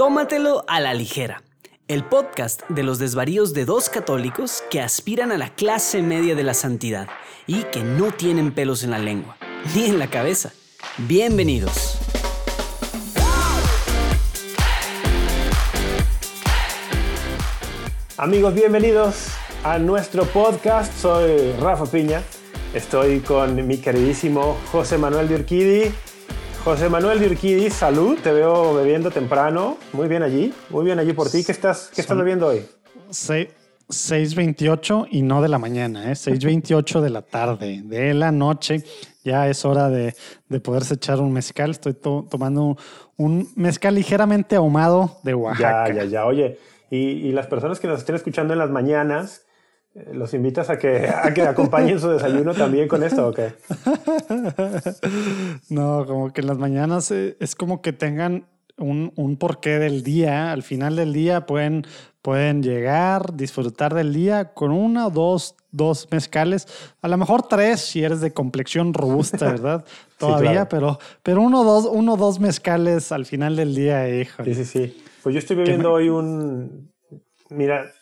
Tómatelo a la ligera. El podcast de los desvaríos de dos católicos que aspiran a la clase media de la santidad y que no tienen pelos en la lengua, ni en la cabeza. Bienvenidos. Amigos, bienvenidos a nuestro podcast. Soy Rafa Piña. Estoy con mi queridísimo José Manuel de. José Manuel de Urquidi, salud. Te veo bebiendo temprano. Muy bien allí. Muy bien allí por ti. ¿Qué estás, qué estás bebiendo hoy? 6.28 y no de la mañana, ¿eh? 6.28 de la tarde, de la noche. Ya es hora de, de poderse echar un mezcal. Estoy tomando un mezcal ligeramente ahumado de Oaxaca. Ya, ya, ya. Oye, y, las personas que nos estén escuchando en las mañanas, ¿los invitas a que, a que acompañen su desayuno también con esto o qué? No, como que en las mañanas eh, es como que tengan un, un, porqué del día. Al final del día pueden, pueden llegar, disfrutar del día con una o dos, dos mezcales. A lo mejor tres si eres de complexión robusta, ¿verdad? Todavía, pero, pero uno o dos, uno, dos mezcales al final del día, hijo. Sí, sí, sí. Pues yo estoy bebiendo hoy un... Mira,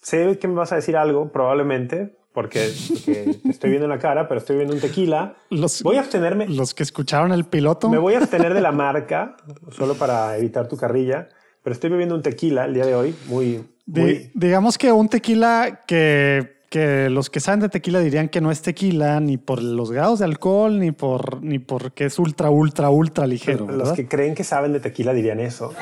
sé que me vas a decir algo, probablemente, porque, estoy viendo la cara, pero estoy viendo un tequila. Los, voy a abstenerme. Los que escucharon el piloto. Me voy a abstener de la marca, solo para evitar tu carrilla, pero estoy bebiendo un tequila el día de hoy, muy... muy... digamos que un tequila que que los que saben de tequila dirían que no es tequila ni por los grados de alcohol ni por ni porque es ultra ultra ultra ligero. Los que creen que saben de tequila dirían eso.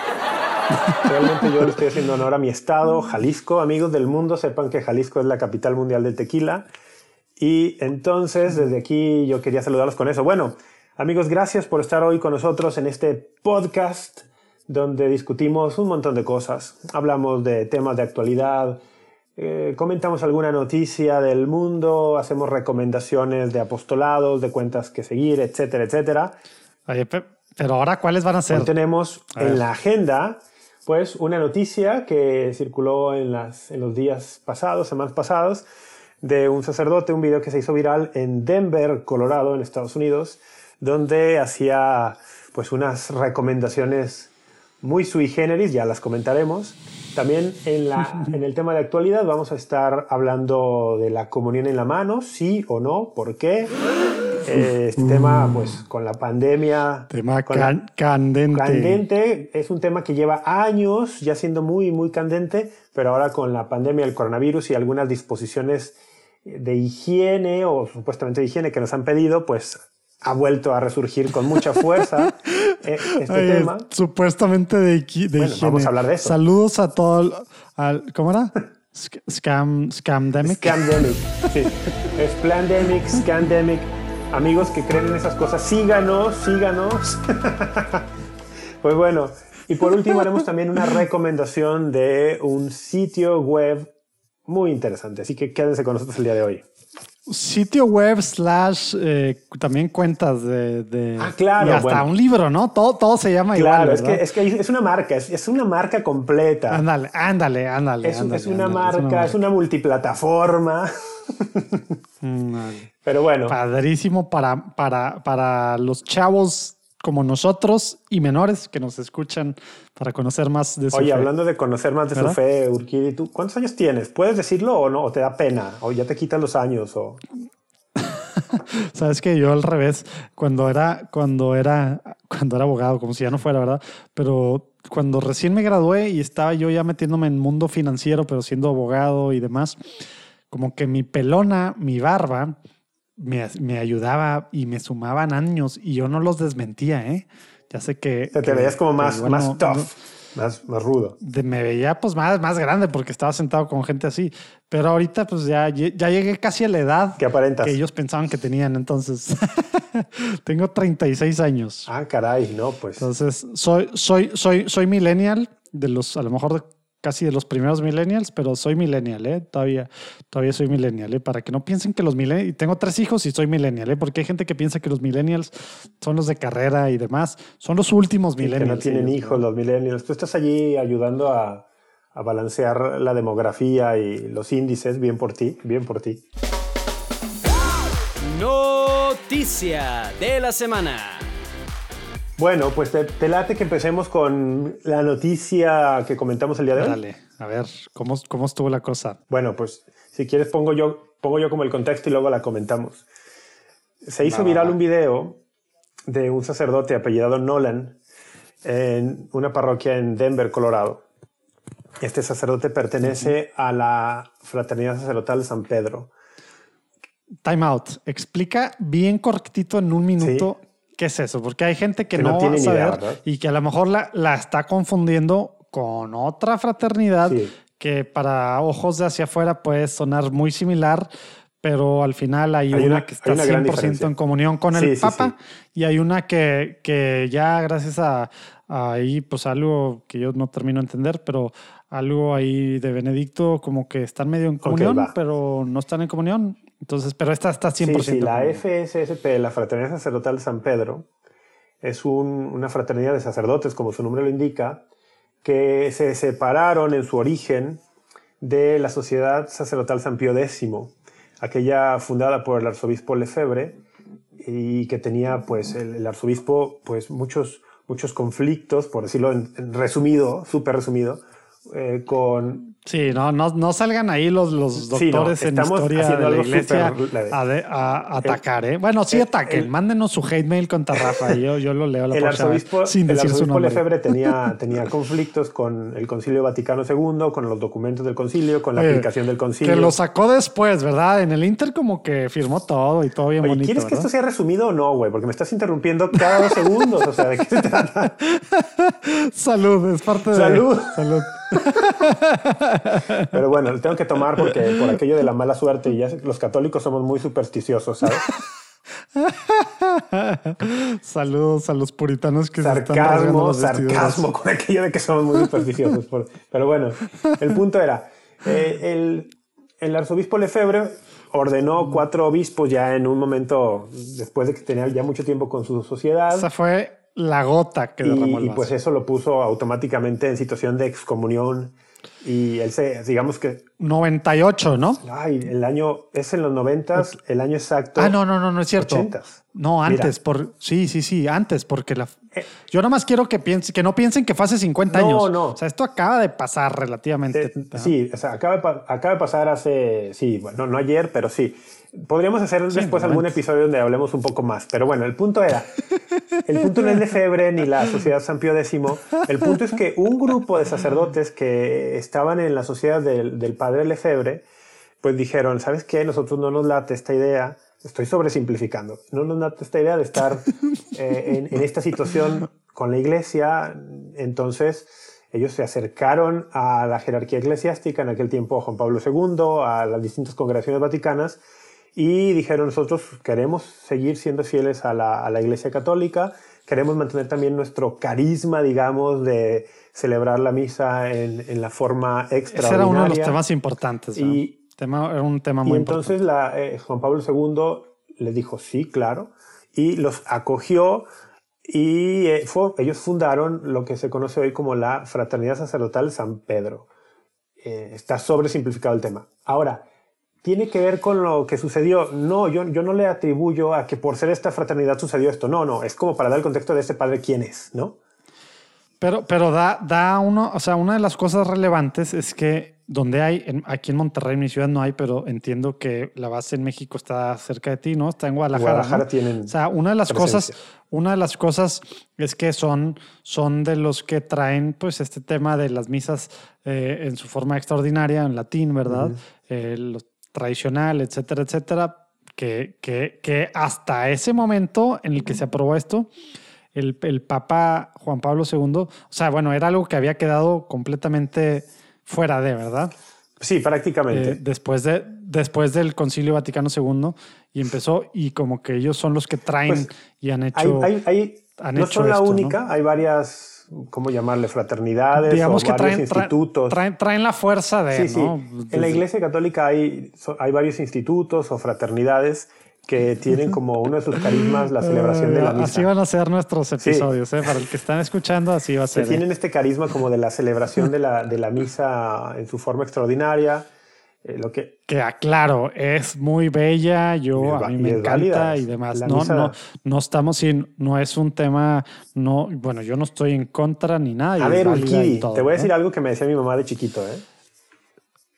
Realmente yo le estoy haciendo honor a mi estado, Jalisco. Amigos del mundo, sepan que Jalisco es la capital mundial del tequila. Y entonces, desde aquí yo quería saludarlos con eso. Bueno, amigos, gracias por estar hoy con nosotros en este podcast donde discutimos un montón de cosas. Hablamos de temas de actualidad, eh, comentamos alguna noticia del mundo, hacemos recomendaciones de apostolados, de cuentas que seguir, etcétera, etcétera. pero ahora, ¿cuáles van a ser? Hoy tenemos en la agenda pues una noticia que circuló en, las, en los días pasados, semanas pasadas, de un sacerdote, un video que se hizo viral en Denver, Colorado, en Estados Unidos, donde hacía pues unas recomendaciones muy sui generis, ya las comentaremos. También en, la, en el tema de actualidad vamos a estar hablando de la comunión en la mano, sí o no, por qué, eh, este tema, pues con la pandemia. Tema candente. Candente. Es un tema que lleva años ya siendo muy, muy candente, pero ahora con la pandemia del coronavirus y algunas disposiciones de higiene o supuestamente de higiene que nos han pedido, pues ha vuelto a resurgir con mucha fuerza eh, este tema. Supuestamente de, de bueno, Vamos a hablar de eso. Saludos a todo. ¿Cómo era? Scam, scamdemic. Scamdemic, sí. Es plandemic, scandemic amigos que creen en esas cosas, síganos, síganos. pues bueno, y por último haremos también una recomendación de un sitio web muy interesante, así que quédense con nosotros el día de hoy. Sitio web slash eh, también cuentas de, Ah, claro. Y hasta un libro, ¿no? Todo, todo se llama igual. Claro, es que, es que es una marca, es, una marca completa. Ándale, ándale, ándale. Es, es, una, marca, es una multiplataforma. Pero bueno. Padrísimo para, para, para los chavos como nosotros y menores que nos escuchan para conocer más de su Oye, hablando de conocer más de su fe, Urquidi, ¿tú cuántos años tienes? ¿Puedes decirlo o no? ¿O te da pena? ¿O ya te quitan los años? O... Sabes que yo al revés, cuando era, cuando era, cuando era abogado, como si ya no fuera, ¿verdad? Pero cuando recién me gradué y estaba yo ya metiéndome en el mundo financiero, pero siendo abogado y demás, como que mi pelona, mi barba, me, me, ayudaba y me sumaban años y yo no los desmentía, ¿eh? Ya sé que... te, veías como más, más tough, más, más rudo. me veía pues más, más grande porque estaba sentado con gente así. Pero ahorita pues ya, ya llegué casi a la edad que aparentas? que ellos pensaban que tenían. Entonces, tengo 36 años. Ah, caray, no, pues. Entonces, soy, soy, soy, soy millennial, de los, a lo mejor casi de los primeros millennials, pero soy millennial, ¿eh? Todavía, todavía soy millennial, ¿eh? Para que no piensen que los millennials, y tengo tres hijos y soy millennial, ¿eh? Porque hay gente que piensa que los millennials son los de carrera y demás, son los últimos millennials. que no tienen hijos los millennials. Tú estás allí ayudando a, a balancear la demografía y los índices, bien por ti, bien por ti. Noticia de la semana. Bueno, pues te, late que empecemos con la noticia que comentamos el día de hoy. Dale, a ver, ¿cómo, cómo estuvo la cosa? Bueno, pues si quieres pongo yo, pongo yo como el contexto y luego la comentamos. Se hizo viral un video de un sacerdote apellidado Nolan en una parroquia en Denver, Colorado. Este sacerdote pertenece a la Fraternidad Sacerdotal de San Pedro. Time out. Explica bien cortito en un minuto ¿Qué es eso? Porque hay gente que, no, va a saber y que a lo mejor la, la está confundiendo con otra fraternidad que para ojos de hacia afuera puede sonar muy similar, pero al final hay, una, que está 100% en comunión con el Papa y hay una que, que ya gracias a, ahí, pues algo que yo no termino de entender, pero algo ahí de Benedicto como que están medio en comunión, pero no están en comunión. Entonces, pero esta está 100%. Sí, sí la FSSP, la Fraternidad Sacerdotal de San Pedro, es una fraternidad de sacerdotes, como su nombre lo indica, que se separaron en su origen de la Sociedad Sacerdotal San Pío X, aquella fundada por el arzobispo Lefebvre y que tenía pues el, arzobispo pues muchos muchos conflictos, por decirlo en resumido, súper resumido, eh, con... Sí, no, no, no salgan ahí los, los doctores en historia de la iglesia a, atacar, ¿eh? Bueno, sí ataquen, mándenos su hate mail contra Rafa, yo, yo lo leo la el arzobispo, sin decir arzobispo Lefebvre tenía, tenía conflictos con el Concilio Vaticano II, con los documentos del concilio, con la aplicación del concilio. Que lo sacó después, ¿verdad? En el Inter como que firmó todo y todo bien bonito. ¿Quieres que esto sea resumido o no, güey? Porque me estás interrumpiendo cada dos segundos, o sea, ¿de qué se trata? Salud, es parte de... Salud. Salud. Pero bueno, lo tengo que tomar porque por aquello de la mala suerte, y ya los católicos somos muy supersticiosos, ¿sabes? Saludos a los puritanos que sarcasmo, se están sarcasmo con aquello de que somos muy supersticiosos. Pero bueno, el punto era eh, el, el arzobispo Lefebvre ordenó cuatro obispos ya en un momento después de que tenía ya mucho tiempo con su sociedad. Esa fue la gota que derramó y, y pues eso lo puso automáticamente en situación de excomunión y él se, digamos que... 98, ¿no? Ay, el año, es en los 90, el año exacto. Ah, no, no, no, no es cierto. 80. No, antes, por, sí, sí, sí, antes, porque la... Eh, yo nada más quiero que, piense, que no piensen que fue hace 50 años. No, no. O sea, esto acaba de pasar relativamente. Eh, sí, o sea, acaba, acaba de pasar hace, sí, bueno, no ayer, pero sí. Podríamos hacer después algún episodio donde hablemos un poco más. Pero bueno, el punto era, el punto no es Lefebvre ni la Sociedad San Pío X. El punto es que un grupo de sacerdotes que estaban en la sociedad del, del padre Lefebvre, pues dijeron, ¿sabes qué? Nosotros no nos late esta idea. Estoy sobresimplificando. No nos late esta idea de estar eh, en, en esta situación con la iglesia. Entonces, ellos se acercaron a la jerarquía eclesiástica, en aquel tiempo Juan Pablo II, a las distintas congregaciones vaticanas, y dijeron nosotros queremos seguir siendo fieles a la, a la, Iglesia Católica, queremos mantener también nuestro carisma, digamos, de celebrar la misa en, en la forma extraordinaria. Ese era uno de los temas importantes. Y, tema, era un tema muy y entonces la, eh, Juan Pablo II le dijo sí, claro, y los acogió y eh, fue, ellos fundaron lo que se conoce hoy como la Fraternidad Sacerdotal San Pedro. Eh, está sobresimplificado el tema. Ahora, tiene que ver con lo que sucedió. No, yo, yo no le atribuyo a que por ser esta fraternidad sucedió esto. No, no, es como para dar el contexto de este padre quién es, ¿no? Pero, pero da, da uno, o sea, una de las cosas relevantes es que donde hay, aquí en Monterrey, en mi ciudad no hay, pero entiendo que la base en México está cerca de ti, ¿no? Está en Guadalajara. Guadalajara tienen. O sea, una de las cosas, una de las cosas es que son, son de los que traen, pues, este tema de las misas eh, en su forma extraordinaria, en latín, ¿verdad? Eh, los tradicional, etcétera, etcétera, que, que, que, hasta ese momento en el que se aprobó esto, el, el, Papa Juan Pablo II, o sea, bueno, era algo que había quedado completamente fuera de, ¿verdad? Sí, prácticamente. Eh, después, de, después del Concilio Vaticano II y empezó, y como que ellos son los que traen pues, y han hecho. Hay, hay, no son la única, hay varias ¿cómo llamarle? Fraternidades Digamos o que varios institutos. Traen, la fuerza de... Sí, sí. En la Iglesia Católica hay, hay varios institutos o fraternidades que tienen como uno de sus carismas la celebración de la misa. Así van a ser nuestros episodios, ¿eh? para el que están escuchando, así va a ser. tienen ¿eh? este carisma como de la celebración de la, de la misa en su forma extraordinaria. Eh, lo que, que aclaro, es muy bella, yo a mí me encanta y demás. No, no, no estamos sin, no es un tema, no, bueno, yo no estoy en contra ni nada. A ver, Ulkidi, te voy a decir algo que me decía mi mamá de chiquito, ¿eh?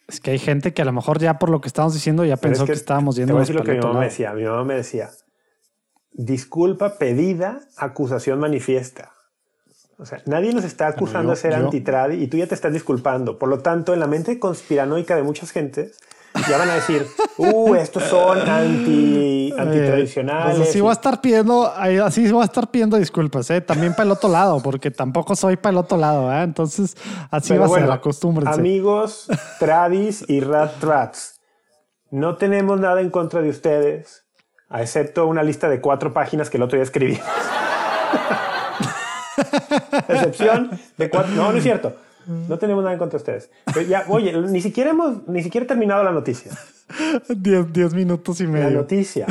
Es que hay gente que a lo mejor ya por lo que estamos diciendo ya pensó que, estábamos yendo. Te voy a decir lo que mi mamá me decía. Mi mamá me decía, disculpa pedida, acusación manifiesta. O sea, nadie nos está acusando de ser antitradi y tú ya te estás disculpando. Por lo tanto, en la mente conspiranoica de muchas gentes, ya van a decir, uh, estos son anti, antitradicionales. Pues así voy a estar pidiendo, así voy a estar pidiendo disculpas, ¿eh? también para el otro lado, porque tampoco soy para el otro lado, ¿eh? entonces así va a ser la costumbre. Amigos, tradis y rat rats, no tenemos nada en contra de ustedes, excepto una lista de cuatro páginas que el otro día escribí. Excepción de cuatro. No, no es cierto. No tenemos nada en contra de ustedes. ya, oye, ni siquiera hemos ni siquiera terminado la noticia. Diez, minutos y medio. La noticia.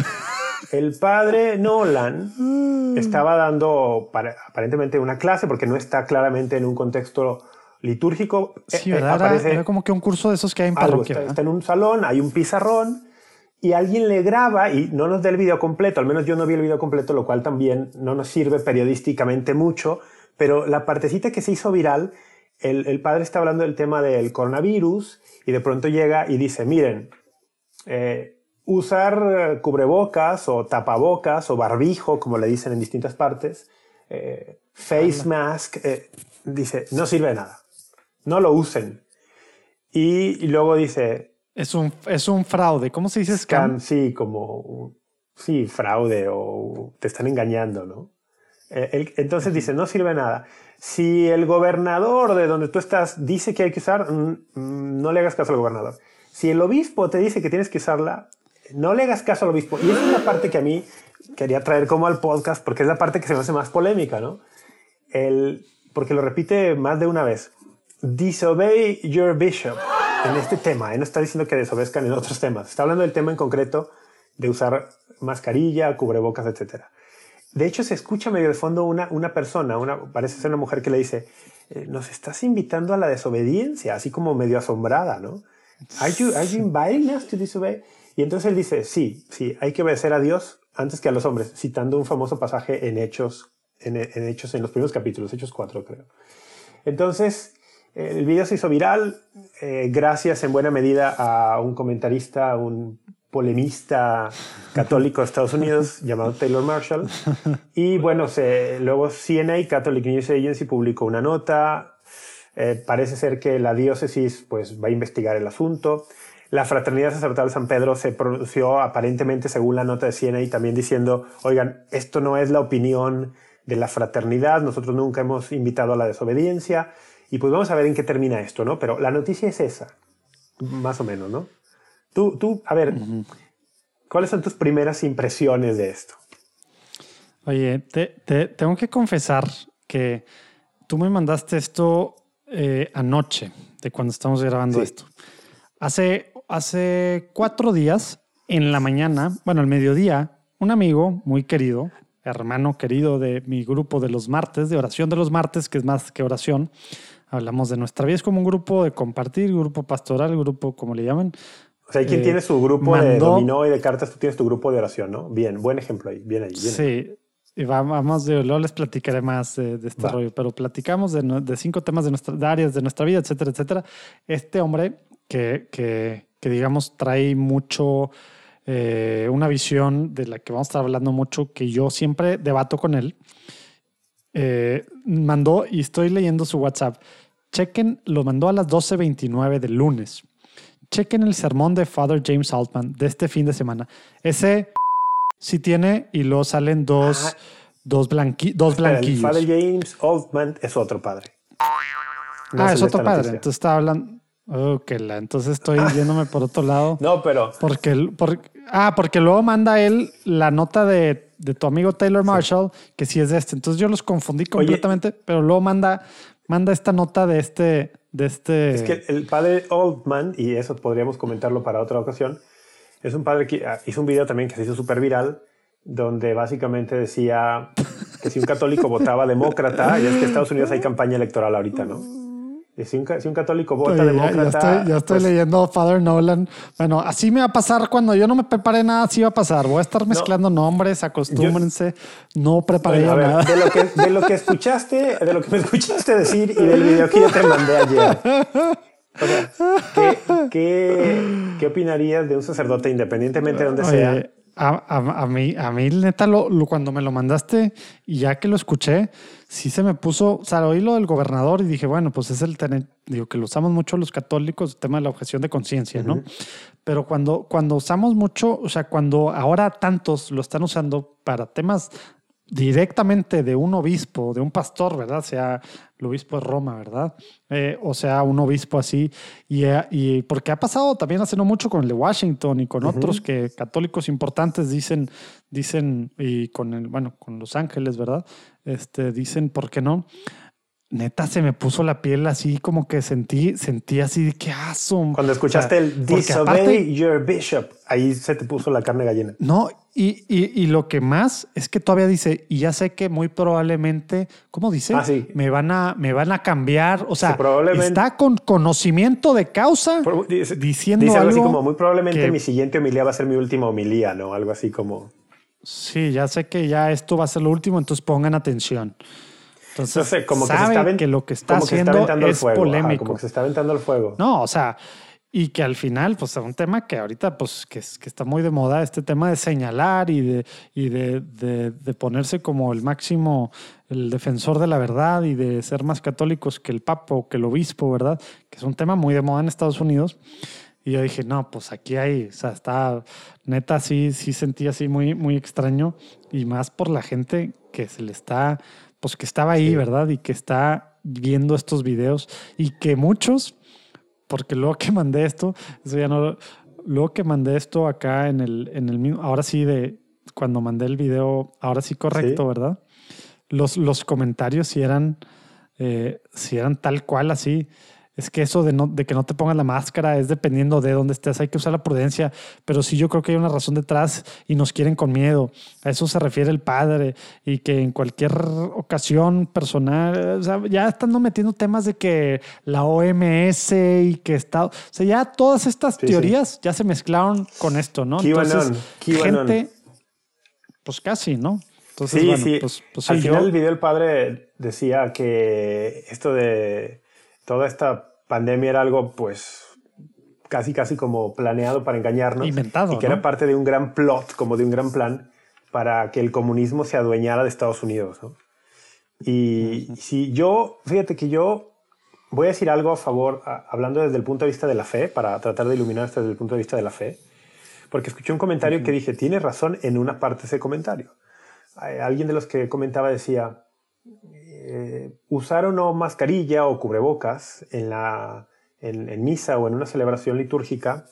El padre Nolan estaba dando aparentemente una clase porque no está claramente en un contexto litúrgico. Sí, eh, Era, como que un curso de esos que hay en parroquia. está, en un salón, hay un pizarrón y alguien le graba y no nos da el video completo, al menos yo no vi el video completo, lo cual también no nos sirve periodísticamente mucho, pero la partecita que se hizo viral, el, padre está hablando del tema del coronavirus y de pronto llega y dice, miren, eh, usar cubrebocas o tapabocas o barbijo, como le dicen en distintas partes, eh, face mask, eh, dice, no sirve de nada, no lo usen. y luego dice, es un, es un fraude. ¿Cómo se dice scam? sí, como. Sí, fraude o te están engañando, ¿no? Eh, entonces dice, no sirve nada. Si el gobernador de donde tú estás dice que hay que usar, mm, mm, no le hagas caso al gobernador. Si el obispo te dice que tienes que usarla, no le hagas caso al obispo. Y esa es la parte que a mí quería traer como al podcast, porque es la parte que se me hace más polémica, ¿no? El, porque lo repite más de una vez. Disobey your bishop en este tema. Él no está diciendo que desobedezcan en otros temas. Está hablando del tema en concreto de usar mascarilla, cubrebocas, etc. De hecho, se escucha medio de fondo una, una persona, una, parece ser una mujer que le dice, eh, nos estás invitando a la desobediencia, así como medio asombrada, ¿no? Are you, are you inviting us to disobey? Y entonces él dice, sí, sí, hay que obedecer a Dios antes que a los hombres, citando un famoso pasaje en Hechos, en, en Hechos, en los primeros capítulos, Hechos 4, creo. Entonces, el video se hizo viral eh, gracias en buena medida a un comentarista, un polemista católico de Estados Unidos llamado Taylor Marshall. Y bueno, se, luego CNA, Catholic News Agency, publicó una nota. Eh, parece ser que la diócesis pues, va a investigar el asunto. La Fraternidad Sacerdotal San Pedro se pronunció aparentemente, según la nota de CNA, también diciendo, oigan, esto no es la opinión de la fraternidad, nosotros nunca hemos invitado a la desobediencia. Y pues vamos a ver en qué termina esto, ¿no? Pero la noticia es esa, más o menos, ¿no? Tú, tú, a ver, ¿cuáles son tus primeras impresiones de esto? Oye, te, tengo que confesar que tú me mandaste esto eh, anoche, de cuando estamos grabando esto. Hace, hace cuatro días, en la mañana, bueno, al mediodía, un amigo muy querido, hermano querido de mi grupo de los martes, de oración de los martes, que es más que oración, Hablamos de nuestra vida, es como un grupo de compartir, grupo pastoral, grupo como le llaman. O sea, hay quien eh, tiene su grupo de dominó y de cartas, tú tienes tu grupo de oración, ¿no? Bien, buen ejemplo ahí, bien ahí. sí, y vamos, de, luego les platicaré más de, este rollo, pero platicamos de, de, cinco temas de, nuestra, de áreas de nuestra vida, etcétera, etcétera. Este hombre que, que, que digamos, trae mucho, eh, una visión de la que vamos a estar hablando mucho, que yo siempre debato con él, eh, mandó, y estoy leyendo su WhatsApp, chequen, lo mandó a las 12.29 del lunes. Chequen el sermón de Father James Altman de este fin de semana. Ese sí tiene y luego salen dos, ah. dos, dos blanquillos. Father James Altman es otro padre. ah, es otro padre. Entonces está hablando. Oh, la, entonces estoy yéndome por otro lado. No, pero. Porque, ah, porque luego manda él la nota de, de tu amigo Taylor Marshall, que sí es de este. Entonces yo los confundí completamente, pero luego manda manda esta nota de este, de este. Es que el padre Oldman, y eso podríamos comentarlo para otra ocasión, es un padre que ah, hizo un video también que se hizo súper viral, donde básicamente decía que si un católico votaba demócrata, y es que en Estados Unidos hay campaña electoral ahorita, ¿no? Si un, si un católico vota Oye, demócrata. Ya, estoy, ya estoy pues, leyendo Father Nolan. Bueno, así me va a pasar cuando yo no me preparé nada, así va a pasar. Voy a estar mezclando nombres, acostúmbrense. no preparé Bueno, yo ver, nada. de lo, que, de lo que escuchaste, de lo que me escuchaste decir y del video que yo te mandé ayer. O sea, ¿qué, qué, qué opinarías de un sacerdote independientemente de donde sea? Oye, a, a- a mí, a mí, neta, lo, lo- cuando me lo mandaste y ya que lo escuché, sí se me puso, o sea, oí lo del gobernador y dije, bueno, pues es el tener, digo que lo usamos mucho los católicos, el tema de la objeción de conciencia, ¿no? Pero cuando, cuando usamos mucho, o sea, cuando ahora tantos lo están usando para temas directamente de un obispo, de un pastor, ¿verdad? Sea el obispo de Roma, ¿verdad? Eh, o sea, un obispo así. Y, eh, y porque ha pasado también hace no mucho con el de Washington y con otros que católicos importantes dicen, dicen, y con el, bueno, con Los Ángeles, ¿verdad? Este, dicen, ¿por qué no? Neta, se me puso la piel así como que sentí, sentí así de que aso. Cuando escuchaste el disobey aparte- your bishop, ahí se te puso la carne gallina. no, y, y, y lo que más es que todavía dice, y ya sé que muy probablemente, ¿cómo dice? Ah, sí. Me van a, me van a cambiar. O sea, Sí, probablemente- está con conocimiento de causa Por- dice, diciendo dice algo así como muy probablemente que- mi siguiente homilía va a ser mi última homilía, ¿no? Algo así como. Sí, ya sé que ya esto va a ser lo último, entonces pongan atención. Entonces, No sé, como que se sabe está, aven- que lo que está como que se está haciendo aventando el es fuego. ajá, polémico. como que se está aventando el fuego. No, o sea, y que al final, pues es un tema que ahorita, pues, que, que está muy de moda, este tema de señalar y de, y de, de- de ponerse como el máximo, el defensor de la verdad y de ser más católicos que el papa o que el obispo, ¿verdad? Que es un tema muy de moda en Estados Unidos. Y yo dije, no, pues aquí hay, o sea, está, neta, sí, sí sentí así muy, muy extraño y más por la gente que se le está, pues que estaba ahí, Sí. ¿verdad? Y que está viendo estos videos y que muchos, porque luego que mandé esto, eso ya no, luego que mandé esto acá en el, en el mismo, ahora sí de, cuando mandé el video, ahora sí correcto, Sí. ¿verdad? Los, los comentarios si eran, eh, si eran tal cual así. Es que eso de, no, de que no te pongas la máscara es dependiendo de dónde estés. Hay que usar la prudencia, pero sí yo creo que hay una razón detrás y nos quieren con miedo. A eso se refiere el padre y que en cualquier ocasión personal, o sea, ya están metiendo temas de que la OMS y que está, o sea, ya todas estas Sí, sí. teorías ya se mezclaron con esto, ¿no? QAnon. gente, pues casi, ¿no? Entonces, sí, bueno, sí. pues, pues Al final yo- el video el padre decía que esto de toda esta pandemia era algo pues casi casi como planeado para engañarnos Inventado, y que ¿no? era parte de un gran plot, como de un gran plan para que el comunismo se adueñara de Estados Unidos. ¿no? Y si yo, fíjate que yo voy a decir algo a favor, a- hablando desde el punto de vista de la fe, para tratar de iluminar esto desde el punto de vista de la fe, porque escuché un comentario que dije, tiene razón en una parte ese comentario. Eh, Alguien de los que comentaba decía, eh, usar o no mascarilla o cubrebocas en, la, en, en misa o en una celebración litúrgica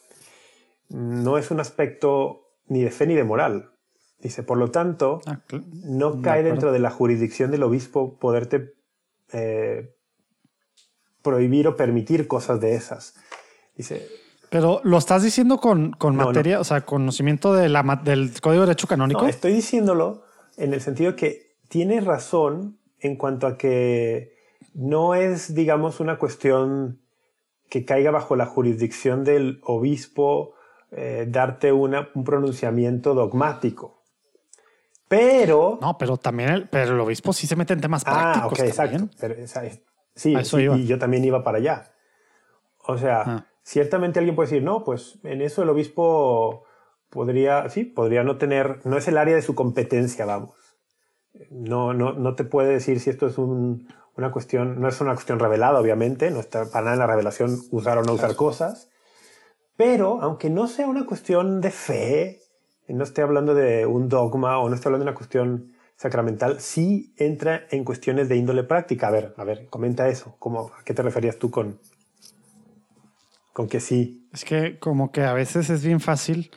no es un aspecto ni de fe ni de moral. Dice, por lo tanto, Ah, no cae dentro de la jurisdicción del obispo poderte eh, prohibir o permitir cosas de esas. Dice, Pero lo estás diciendo con, con No, materia, o sea, conocimiento de la, del Código de Derecho Canónico. No, estoy diciéndolo en el sentido que tienes razón en cuanto a que no es, digamos, una cuestión que caiga bajo la jurisdicción del obispo eh, darte una, un pronunciamiento dogmático. Pero... No, pero también el, pero el obispo sí se mete en temas ah, prácticos. ok, también. exacto. Pero, sí, y yo también iba para allá. O sea, Ah. ciertamente alguien puede decir, no, pues en eso el obispo podría, sí, podría no tener, no es el área de su competencia, vamos. No, no, no te puede decir si esto es un- una cuestión, no es una cuestión revelada, obviamente, no está para nada en la revelación usar o no usar cosas, pero aunque no sea una cuestión de fe, no esté hablando de un dogma o no esté hablando de una cuestión sacramental, sí entra en cuestiones de índole práctica. A ver, a ver, comenta eso. ¿Cómo, ¿A qué te referías tú con, con que sí? Es que como que a veces es bien fácil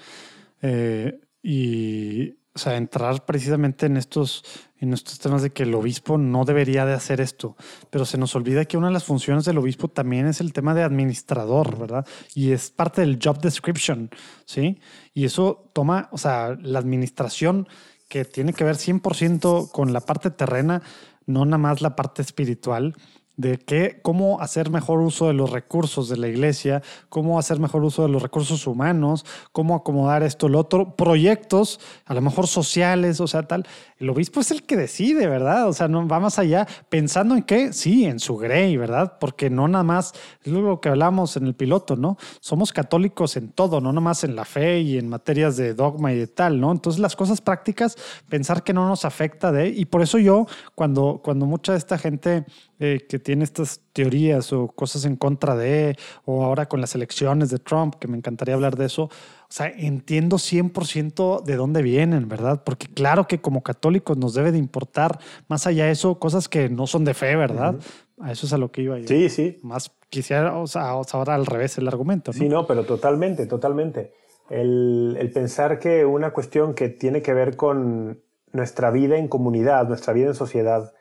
eh, y, o sea, entrar precisamente en estos, en estos temas de que el obispo no debería de hacer esto, pero se nos olvida que una de las funciones del obispo también es el tema de administrador, ¿verdad? Y es parte del job description, ¿sí? Y eso toma, o sea, la administración que tiene que ver 100% con la parte terrena, no nada más la parte espiritual, de qué, cómo hacer mejor uso de los recursos de la iglesia, cómo hacer mejor uso de los recursos humanos, cómo acomodar esto, lo otro, proyectos, a lo mejor sociales, o sea, tal. El obispo es el que decide, ¿verdad? O sea, no va más allá, pensando en qué, sí, en su grey, ¿verdad? Porque no nada más, es lo que hablamos en el piloto, ¿no? Somos católicos en todo, no nada más en la fe y en materias de dogma y de tal, ¿no? Entonces las cosas prácticas, pensar que no nos afecta de, y por eso yo, cuando, cuando mucha de esta gente eh, que tiene estas teorías o cosas en contra de, o ahora con las elecciones de Trump, que me encantaría hablar de eso, o sea, entiendo 100% de dónde vienen, ¿verdad? Porque claro que como católicos nos debe de importar más allá de eso cosas que no son de fe, ¿verdad? A eso es a lo que iba yo. Sí, sí. Más quisiera, o sea, ahora al revés el argumento. ¿no? Sí, no, pero totalmente, totalmente. El, el pensar que una cuestión que tiene que ver con nuestra vida en comunidad, nuestra vida en sociedad,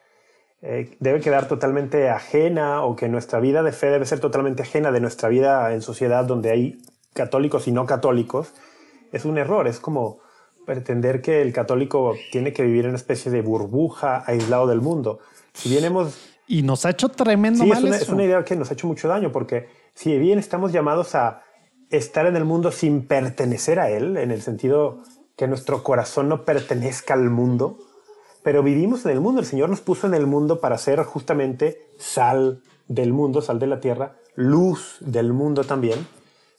eh, debe quedar totalmente ajena o que nuestra vida de fe debe ser totalmente ajena de nuestra vida en sociedad donde hay católicos y no católicos, es un error. Es como pretender que el católico tiene que vivir en una especie de burbuja aislado del mundo. Si bien hemos... Y nos ha hecho tremendo mal es una, eso. es una idea que nos ha hecho mucho daño porque si bien estamos llamados a estar en el mundo sin pertenecer a él, en el sentido que nuestro corazón no pertenezca al mundo, pero vivimos en el mundo. El Señor nos puso en el mundo para ser justamente sal del mundo, sal de la tierra, luz del mundo también.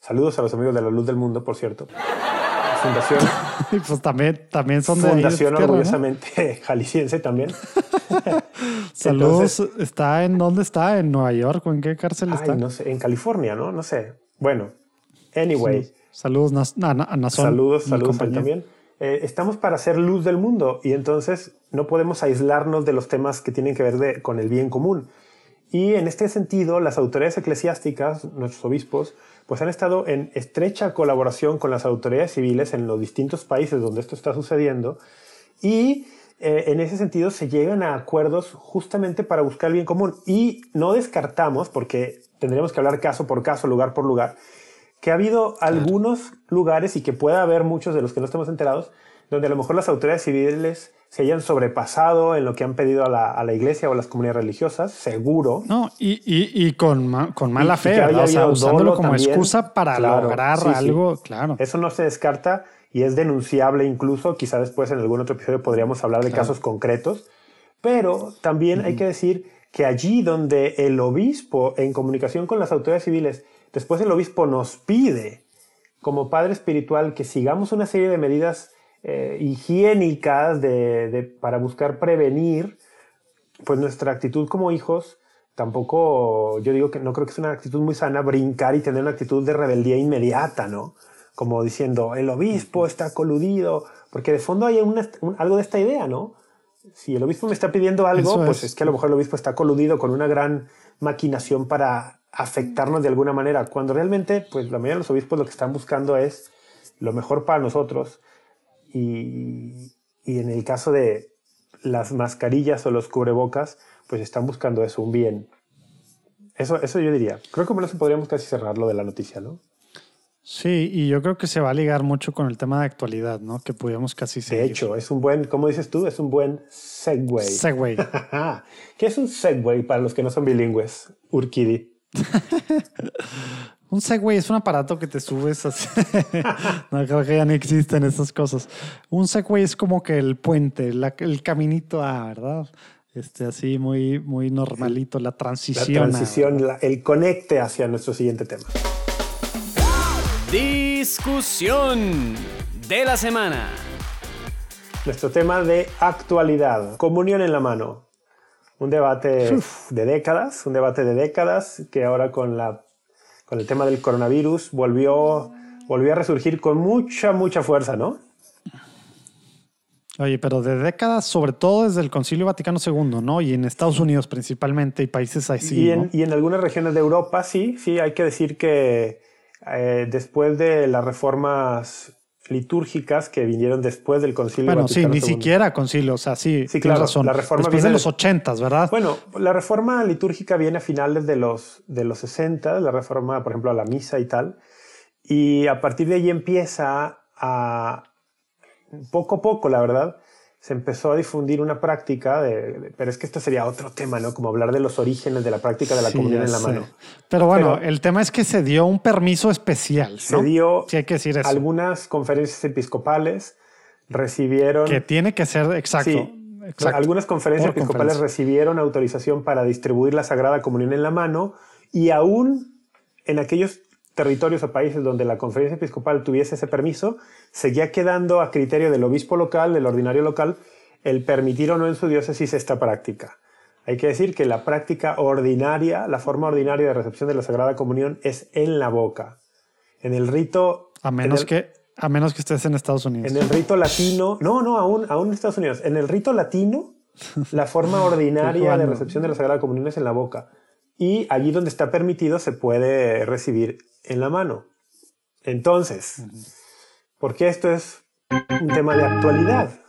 Saludos a los amigos de la luz del mundo, por cierto. Fundación. pues también, también son de Fundación orgullosamente ¿no? jalisciense también. Saludos. Entonces, ¿Está en dónde está? ¿En Nueva York o en qué cárcel ay, está? No sé, en California, ¿no? No sé. Bueno, anyway. Sí. Saludos a, a, Nazón, Saludos, saludos a también. Eh, estamos para ser luz del mundo y entonces no podemos aislarnos de los temas que tienen que ver de, con el bien común. Y en este sentido, las autoridades eclesiásticas, nuestros obispos, pues han estado en estrecha colaboración con las autoridades civiles en los distintos países donde esto está sucediendo. Y eh, en ese sentido se llegan a acuerdos justamente para buscar el bien común. Y no descartamos, porque tendremos que hablar caso por caso, lugar por lugar, que ha habido algunos lugares y que puede haber muchos de los que no estamos enterados, donde a lo mejor las autoridades civiles se hayan sobrepasado en lo que han pedido a la, a la iglesia o a las comunidades religiosas, seguro. No, y, y, y con, ma, con, mala fe, y o sea, usándolo como también. excusa para claro, lograr sí, algo, sí. claro. Eso no se descarta y es denunciable incluso, quizá después en algún otro episodio podríamos hablar de claro. casos concretos, pero también hay que decir que allí donde el obispo, en comunicación con las autoridades civiles, después el obispo nos pide, como padre espiritual, que sigamos una serie de medidas eh, higiénicas de, de, para buscar prevenir, pues nuestra actitud como hijos, tampoco, yo digo que no creo que es una actitud muy sana brincar y tener una actitud de rebeldía inmediata, ¿no? Como diciendo, el obispo está coludido, porque de fondo hay una, un, algo de esta idea, ¿no? Si el obispo me está pidiendo algo, Eso pues es. es que a lo mejor el obispo está coludido con una gran maquinación para afectarnos de alguna manera, cuando realmente, pues la mayoría de los obispos lo que están buscando es lo mejor para nosotros, y, y, en el caso de las mascarillas o los cubrebocas, pues están buscando eso, un bien. Eso, eso yo diría. Creo que por eso podríamos casi cerrar lo de la noticia, ¿no? Sí, y yo creo que se va a ligar mucho con el tema de actualidad, ¿no? Que pudiéramos casi seguir. De hecho, es un buen, como dices tú, es un buen segue. Segue. ¿Qué es un segue para los que no son bilingües? Urquidi. Un Segway es un aparato que te subes así. no creo que ya no existen esas cosas. Un Segway es como que el puente, la, el caminito a, ¿verdad? Este, así muy, muy normalito, la transición. La transición, la, el conecte hacia nuestro siguiente tema. Discusión de la semana. Nuestro tema de actualidad. Comunión en la mano. Un debate Uf. de décadas, un debate de décadas que ahora con la con el tema del coronavirus, volvió, volvió a resurgir con mucha, mucha fuerza, ¿no? Oye, pero de décadas, sobre todo desde el Concilio Vaticano II, ¿no? Y en Estados Unidos principalmente y países así. Y en, ¿no? y en algunas regiones de Europa, sí, sí, hay que decir que eh, después de las reformas litúrgicas que vinieron después del Concilio bueno, Vaticano sí, ni II. siquiera concilio, o sea, sí, Sí, claro, razón. la reforma después de viene los de- ochentas, ¿verdad? Bueno, la reforma litúrgica viene a finales de los, de los 60, la reforma, por ejemplo, a la misa y tal, y a partir de ahí empieza a, poco a poco, la verdad, se empezó a difundir una práctica, de, pero es que esto sería otro tema, ¿no? Como hablar de los orígenes de la práctica de la comunión en la mano. Pero bueno, el tema es que se dio un permiso especial. ¿no? Se dio hay que decir eso. algunas conferencias episcopales recibieron... Que tiene que ser exacto. Algunas conferencias episcopales recibieron autorización para distribuir la Sagrada Comunión en la mano y aún en aquellos territorios o países donde la conferencia episcopal tuviese ese permiso, seguía quedando a criterio del obispo local, del ordinario local, el permitir o no en su diócesis esta práctica. Hay que decir que la práctica ordinaria, la forma ordinaria de recepción de la Sagrada Comunión es en la boca. En el rito... A menos, que, a menos que estés en Estados Unidos. En el rito latino... No, no, aún, aún en Estados Unidos. En el rito latino, la forma ordinaria de recepción de la Sagrada Comunión es en la boca. Y allí donde está permitido se puede recibir en la mano. Entonces, ¿por qué esto es un tema de actualidad?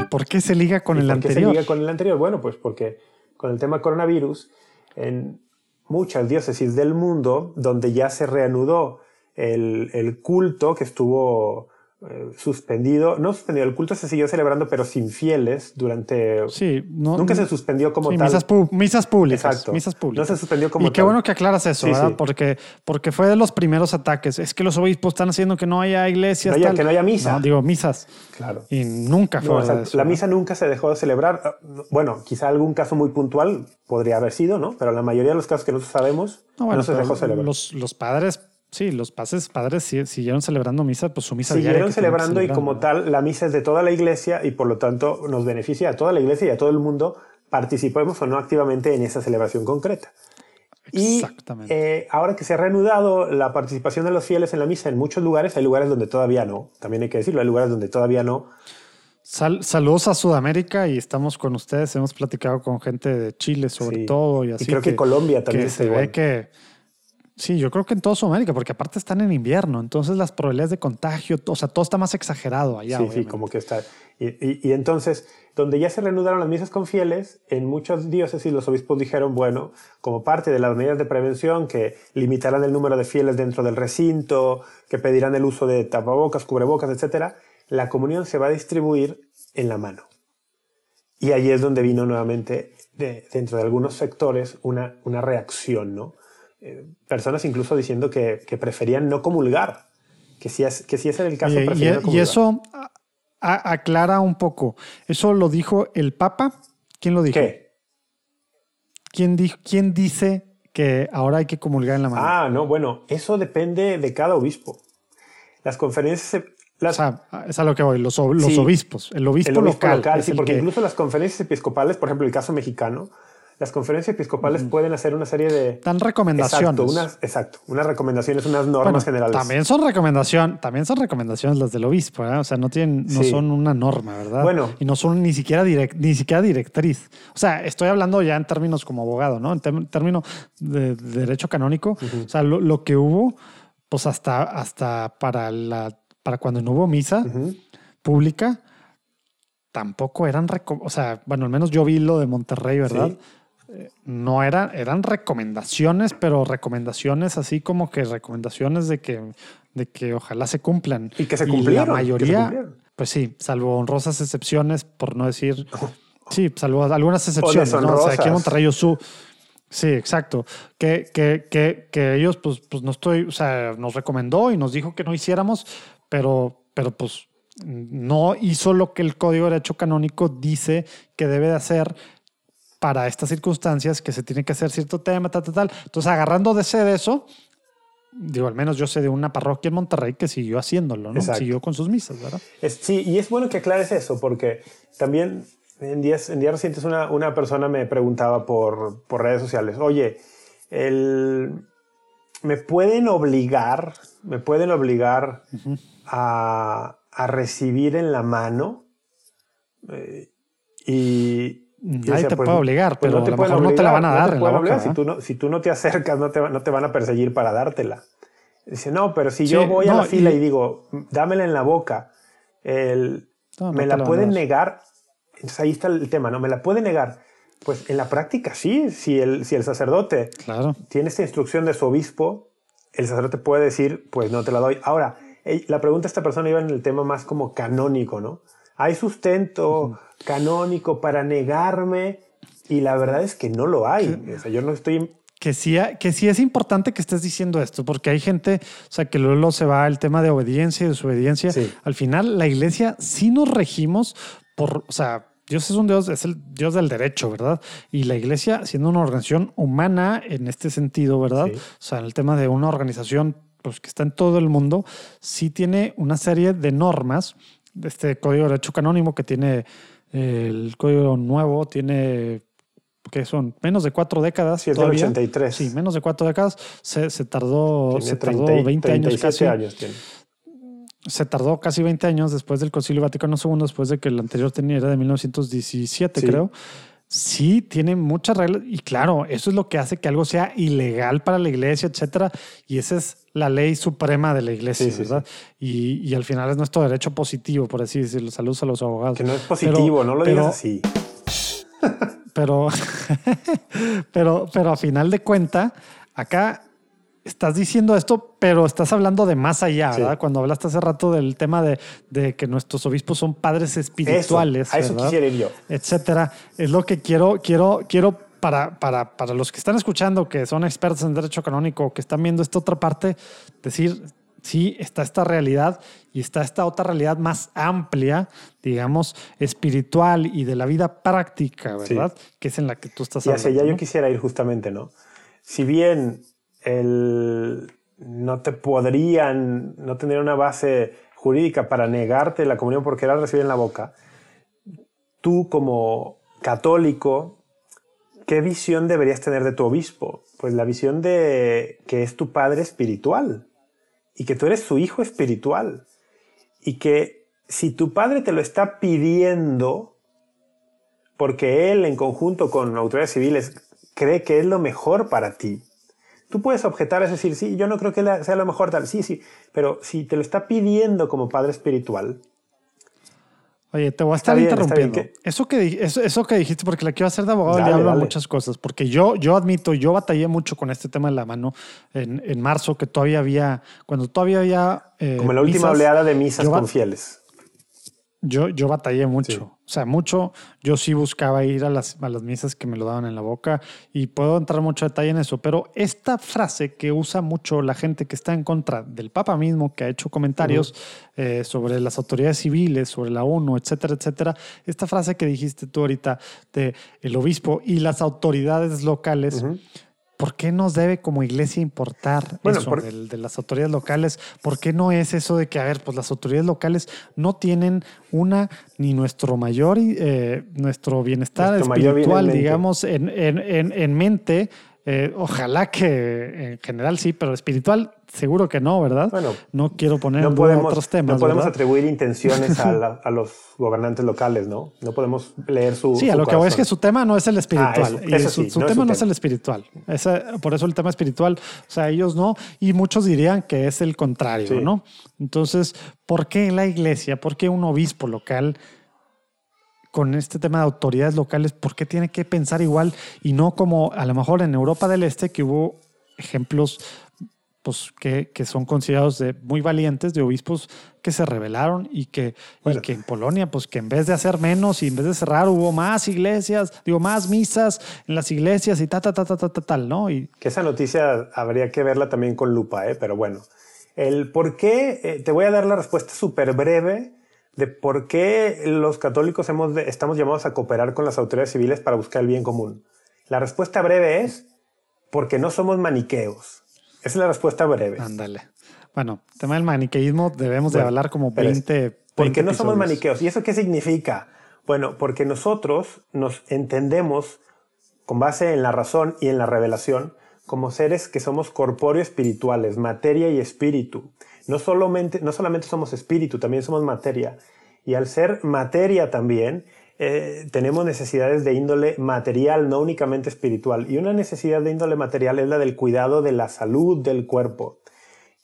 ¿Y por qué se liga con el por anterior? Qué se liga con el anterior? Bueno, pues porque con el tema coronavirus, en muchas diócesis del mundo, donde ya se reanudó el, el culto que estuvo eh, suspendido, no suspendido, el culto se siguió celebrando, pero sin fieles durante... Sí, nunca se suspendió como tal. Misas, misas, públicas. Exacto. Misas públicas. No se suspendió como y qué bueno que aclaras eso, ¿verdad? Porque, porque fue de los primeros ataques. Es que los obispos están haciendo que no haya iglesias. que no haya misa. digo, misas. Claro. Y nunca fue La misa nunca se dejó de celebrar. Bueno, quizá algún caso muy puntual podría haber sido, ¿no? Pero la mayoría de los casos que nosotros sabemos no, se dejó celebrar. Los, los padres Sí, los pases padres siguieron celebrando misa, pues su misa Siguieron celebrando y como tal, la misa es de toda la iglesia y por lo tanto nos beneficia a toda la iglesia y a todo el mundo, participemos o no activamente en esa celebración concreta. Exactamente. Y eh, ahora que se ha reanudado la participación de los fieles en la misa en muchos lugares, hay lugares donde todavía no, también hay que decirlo, hay lugares donde todavía no. saludos a Sudamérica y estamos con ustedes. Hemos platicado con gente de Chile sobre todo y así. Y creo que, Colombia también se ve que Sí, yo creo que en toda Sudamérica, porque aparte están en invierno, entonces las probabilidades de contagio, o sea, todo está más exagerado allá. Sí, sí, como que está. Y, y, entonces, donde ya se reanudaron las misas con fieles, en muchas diócesis los obispos dijeron, bueno, como parte de las medidas de prevención, que limitarán el número de fieles dentro del recinto, que pedirán el uso de tapabocas, cubrebocas, etc., la comunión se va a distribuir en la mano. Y allí es donde vino nuevamente, de, dentro de algunos sectores, una, una reacción, ¿no? Eh, personas incluso diciendo que, preferían no comulgar, que si, es, que si ese era el caso, preferían y, y eso aclara un poco. ¿Eso lo dijo el Papa? ¿Quién lo dijo? ¿Qué? ¿Quién, ¿Quién dice que ahora hay que comulgar en la mano? Ah, no, bueno, eso depende de cada obispo. Las conferencias... Las... O sea, es a lo que voy, los, los obispos, el obispo, local. sí, porque incluso las conferencias episcopales, por ejemplo, el caso mexicano, las conferencias episcopales pueden hacer una serie de... Dan recomendaciones. Exacto, unas, exacto, unas recomendaciones, unas normas generales. También son, recomendación, también son recomendaciones las del obispo, ¿eh? o sea, no, tienen, no son una norma, ¿verdad? Bueno. Y no son ni siquiera, direct, ni siquiera directriz. O sea, estoy hablando ya en términos como abogado, ¿no? En términos de, derecho canónico. O sea, lo, que hubo, pues hasta, hasta para, la, para cuando no hubo misa pública, tampoco eran, o sea, bueno, al menos yo vi lo de Monterrey, ¿verdad? No eran, eran recomendaciones, pero recomendaciones así como que recomendaciones de que, de que ojalá se cumplan. Y que se cumplieron. la mayoría, pues sí, salvo honrosas excepciones, por no decir, sí, salvo algunas excepciones, ¿no? O sea, aquí en Monterrey su Sí, exacto. Que, que, que, que, ellos, pues, pues no estoy, o sea, nos recomendó y nos dijo que no hiciéramos, pero, pero pues no hizo lo que el Código de Derecho Canónico dice que debe de hacer para estas circunstancias que se tiene que hacer cierto tema, tal, tal, tal. Entonces, agarrando de de eso, digo, al menos yo sé de una parroquia en Monterrey que siguió haciéndolo, ¿no? Siguió con sus misas, ¿verdad? sí, y es bueno que aclares eso, porque también en días, en días recientes una, una persona me preguntaba por, por redes sociales, oye, el, ¿me pueden obligar, me pueden obligar a, a, recibir en la mano? Eh, y, Nadie te pues, puede obligar, pues pero a lo mejor no te la van a dar. en si, tú no, si tú no te acercas, no te, no te van a perseguir para dártela. Dice, no, pero si yo voy a la fila y... digo, dámela en la boca, el, ¿me la, pueden negar? Entonces ahí está el tema, ¿no? ¿Me la puede negar? Pues en la práctica sí, si el, si el sacerdote claro. tiene esta instrucción de su obispo, el sacerdote puede decir, pues no te la doy. Ahora, la pregunta de esta persona iba en el tema más como canónico, ¿no? ¿Hay sustento canónico para negarme? Y la verdad es que no lo hay. O sea, yo no estoy que sí, que sí es importante que estés diciendo esto, porque hay gente, o sea, que luego se va el tema de obediencia y desobediencia. Al final, la iglesia sí nos regimos por, o sea, Dios es un Dios, es el Dios del derecho, ¿verdad? Y la iglesia, siendo una organización humana en este sentido, ¿verdad? O sea, en el tema de una organización pues, que está en todo el mundo, sí tiene una serie de normas. Este código de derecho canónimo que tiene el código nuevo, tiene que son menos de cuatro décadas. Sí, es 83. Sí, menos de cuatro décadas. Se, tardó, se tardó 20 años casi. años tiene. Se tardó casi 20 años después del Concilio Vaticano II, después de que el anterior tenía, era de 1917, creo. Sí, tiene muchas reglas y claro, eso es lo que hace que algo sea ilegal para la iglesia, etcétera. Y esa es la ley suprema de la iglesia, ¿verdad? Y, y, al final es nuestro derecho positivo, por así decirlo. Saludos a los abogados. Que no es positivo, no lo digas así. pero, pero, pero a final de cuenta, acá estás diciendo esto, pero estás hablando de más allá, ¿verdad? Cuando hablaste hace rato del tema de, de que nuestros obispos son padres espirituales, eso, a eso quisiera ir yo. etcétera. Es lo que quiero, quiero, quiero para, para, para los que están escuchando, que son expertos en derecho canónico, que están viendo esta otra parte, decir, sí, está esta realidad y está esta otra realidad más amplia, digamos, espiritual y de la vida práctica, ¿verdad? Que es en la que tú estás hablando. Y hacia allá yo quisiera ir justamente, ¿no? Si bien el, no te podrían, no tener una base jurídica para negarte la comunión porque la recibir en la boca, tú como católico, ¿qué visión deberías tener de tu obispo? Pues la visión de que es tu padre espiritual y que tú eres su hijo espiritual y que si tu padre te lo está pidiendo, porque él en conjunto con autoridades civiles cree que es lo mejor para ti, tú puedes objetar, es decir, sí, yo no creo que sea lo mejor tal, sí, sí, pero si te lo está pidiendo como padre espiritual, Oye, te voy a estar interrumpiendo. Eso que, eso, que dijiste, porque la quiero hacer de abogado, le hablo muchas cosas. Porque yo, yo admito, yo batallé mucho con este tema de la mano en, en marzo, que todavía había, cuando todavía había. Eh, Como la última oleada de misas con fieles. Yo, yo batallé mucho, sea, mucho. Yo sí buscaba ir a las, a las misas que me lo daban en la boca y puedo entrar mucho detalle en eso, pero esta frase que usa mucho la gente que está en contra del Papa mismo, que ha hecho comentarios eh, sobre las autoridades civiles, sobre la ONU, etcétera, etcétera, esta frase que dijiste tú ahorita de el obispo y las autoridades locales. ¿Por qué nos debe como iglesia importar eso de, las autoridades locales? ¿Por qué no es eso de que, a ver, pues las autoridades locales no tienen una ni nuestro mayor, eh, nuestro bienestar espiritual, digamos, en, en, en mente? Eh, ojalá que en general sí, pero espiritual seguro que no, ¿verdad? Bueno, no quiero poner no podemos, otros temas. No podemos atribuir intenciones a, los gobernantes locales, ¿no? No podemos leer su. Sí, a lo que voy es que su tema no es el espiritual. Ah, su, tema no es el espiritual. por eso el tema espiritual, o sea, ellos no, y muchos dirían que es el contrario, ¿no? Entonces, ¿por qué la iglesia, por qué un obispo local? con este tema de autoridades locales, ¿por qué tiene que pensar igual y no como a lo mejor en Europa del Este, que hubo ejemplos pues, que, que son considerados de muy valientes, de obispos que se rebelaron y que, que en Polonia, pues que en vez de hacer menos y en vez de cerrar, hubo más iglesias, digo, más misas en las iglesias y ta, ta, ta, ta, ta, tal, ¿no? Y... Que esa noticia habría que verla también con lupa, ¿eh? Pero bueno, el por qué, eh, te voy a dar la respuesta súper breve de por qué los católicos hemos estamos llamados a cooperar con las autoridades civiles para buscar el bien común. La respuesta breve es porque no somos maniqueos. Esa es la respuesta breve. Ándale. Bueno, tema del maniqueísmo debemos de hablar como 20... porque no somos maniqueos. ¿Y eso qué significa? Bueno, porque nosotros nos entendemos con base en la razón y en la revelación como seres que somos corpóreo espirituales, materia y espíritu. No solamente, no solamente somos espíritu, también somos materia. Y al ser materia también, eh, tenemos necesidades de índole material, no únicamente espiritual. Y una necesidad de índole material es la del cuidado de la salud del cuerpo.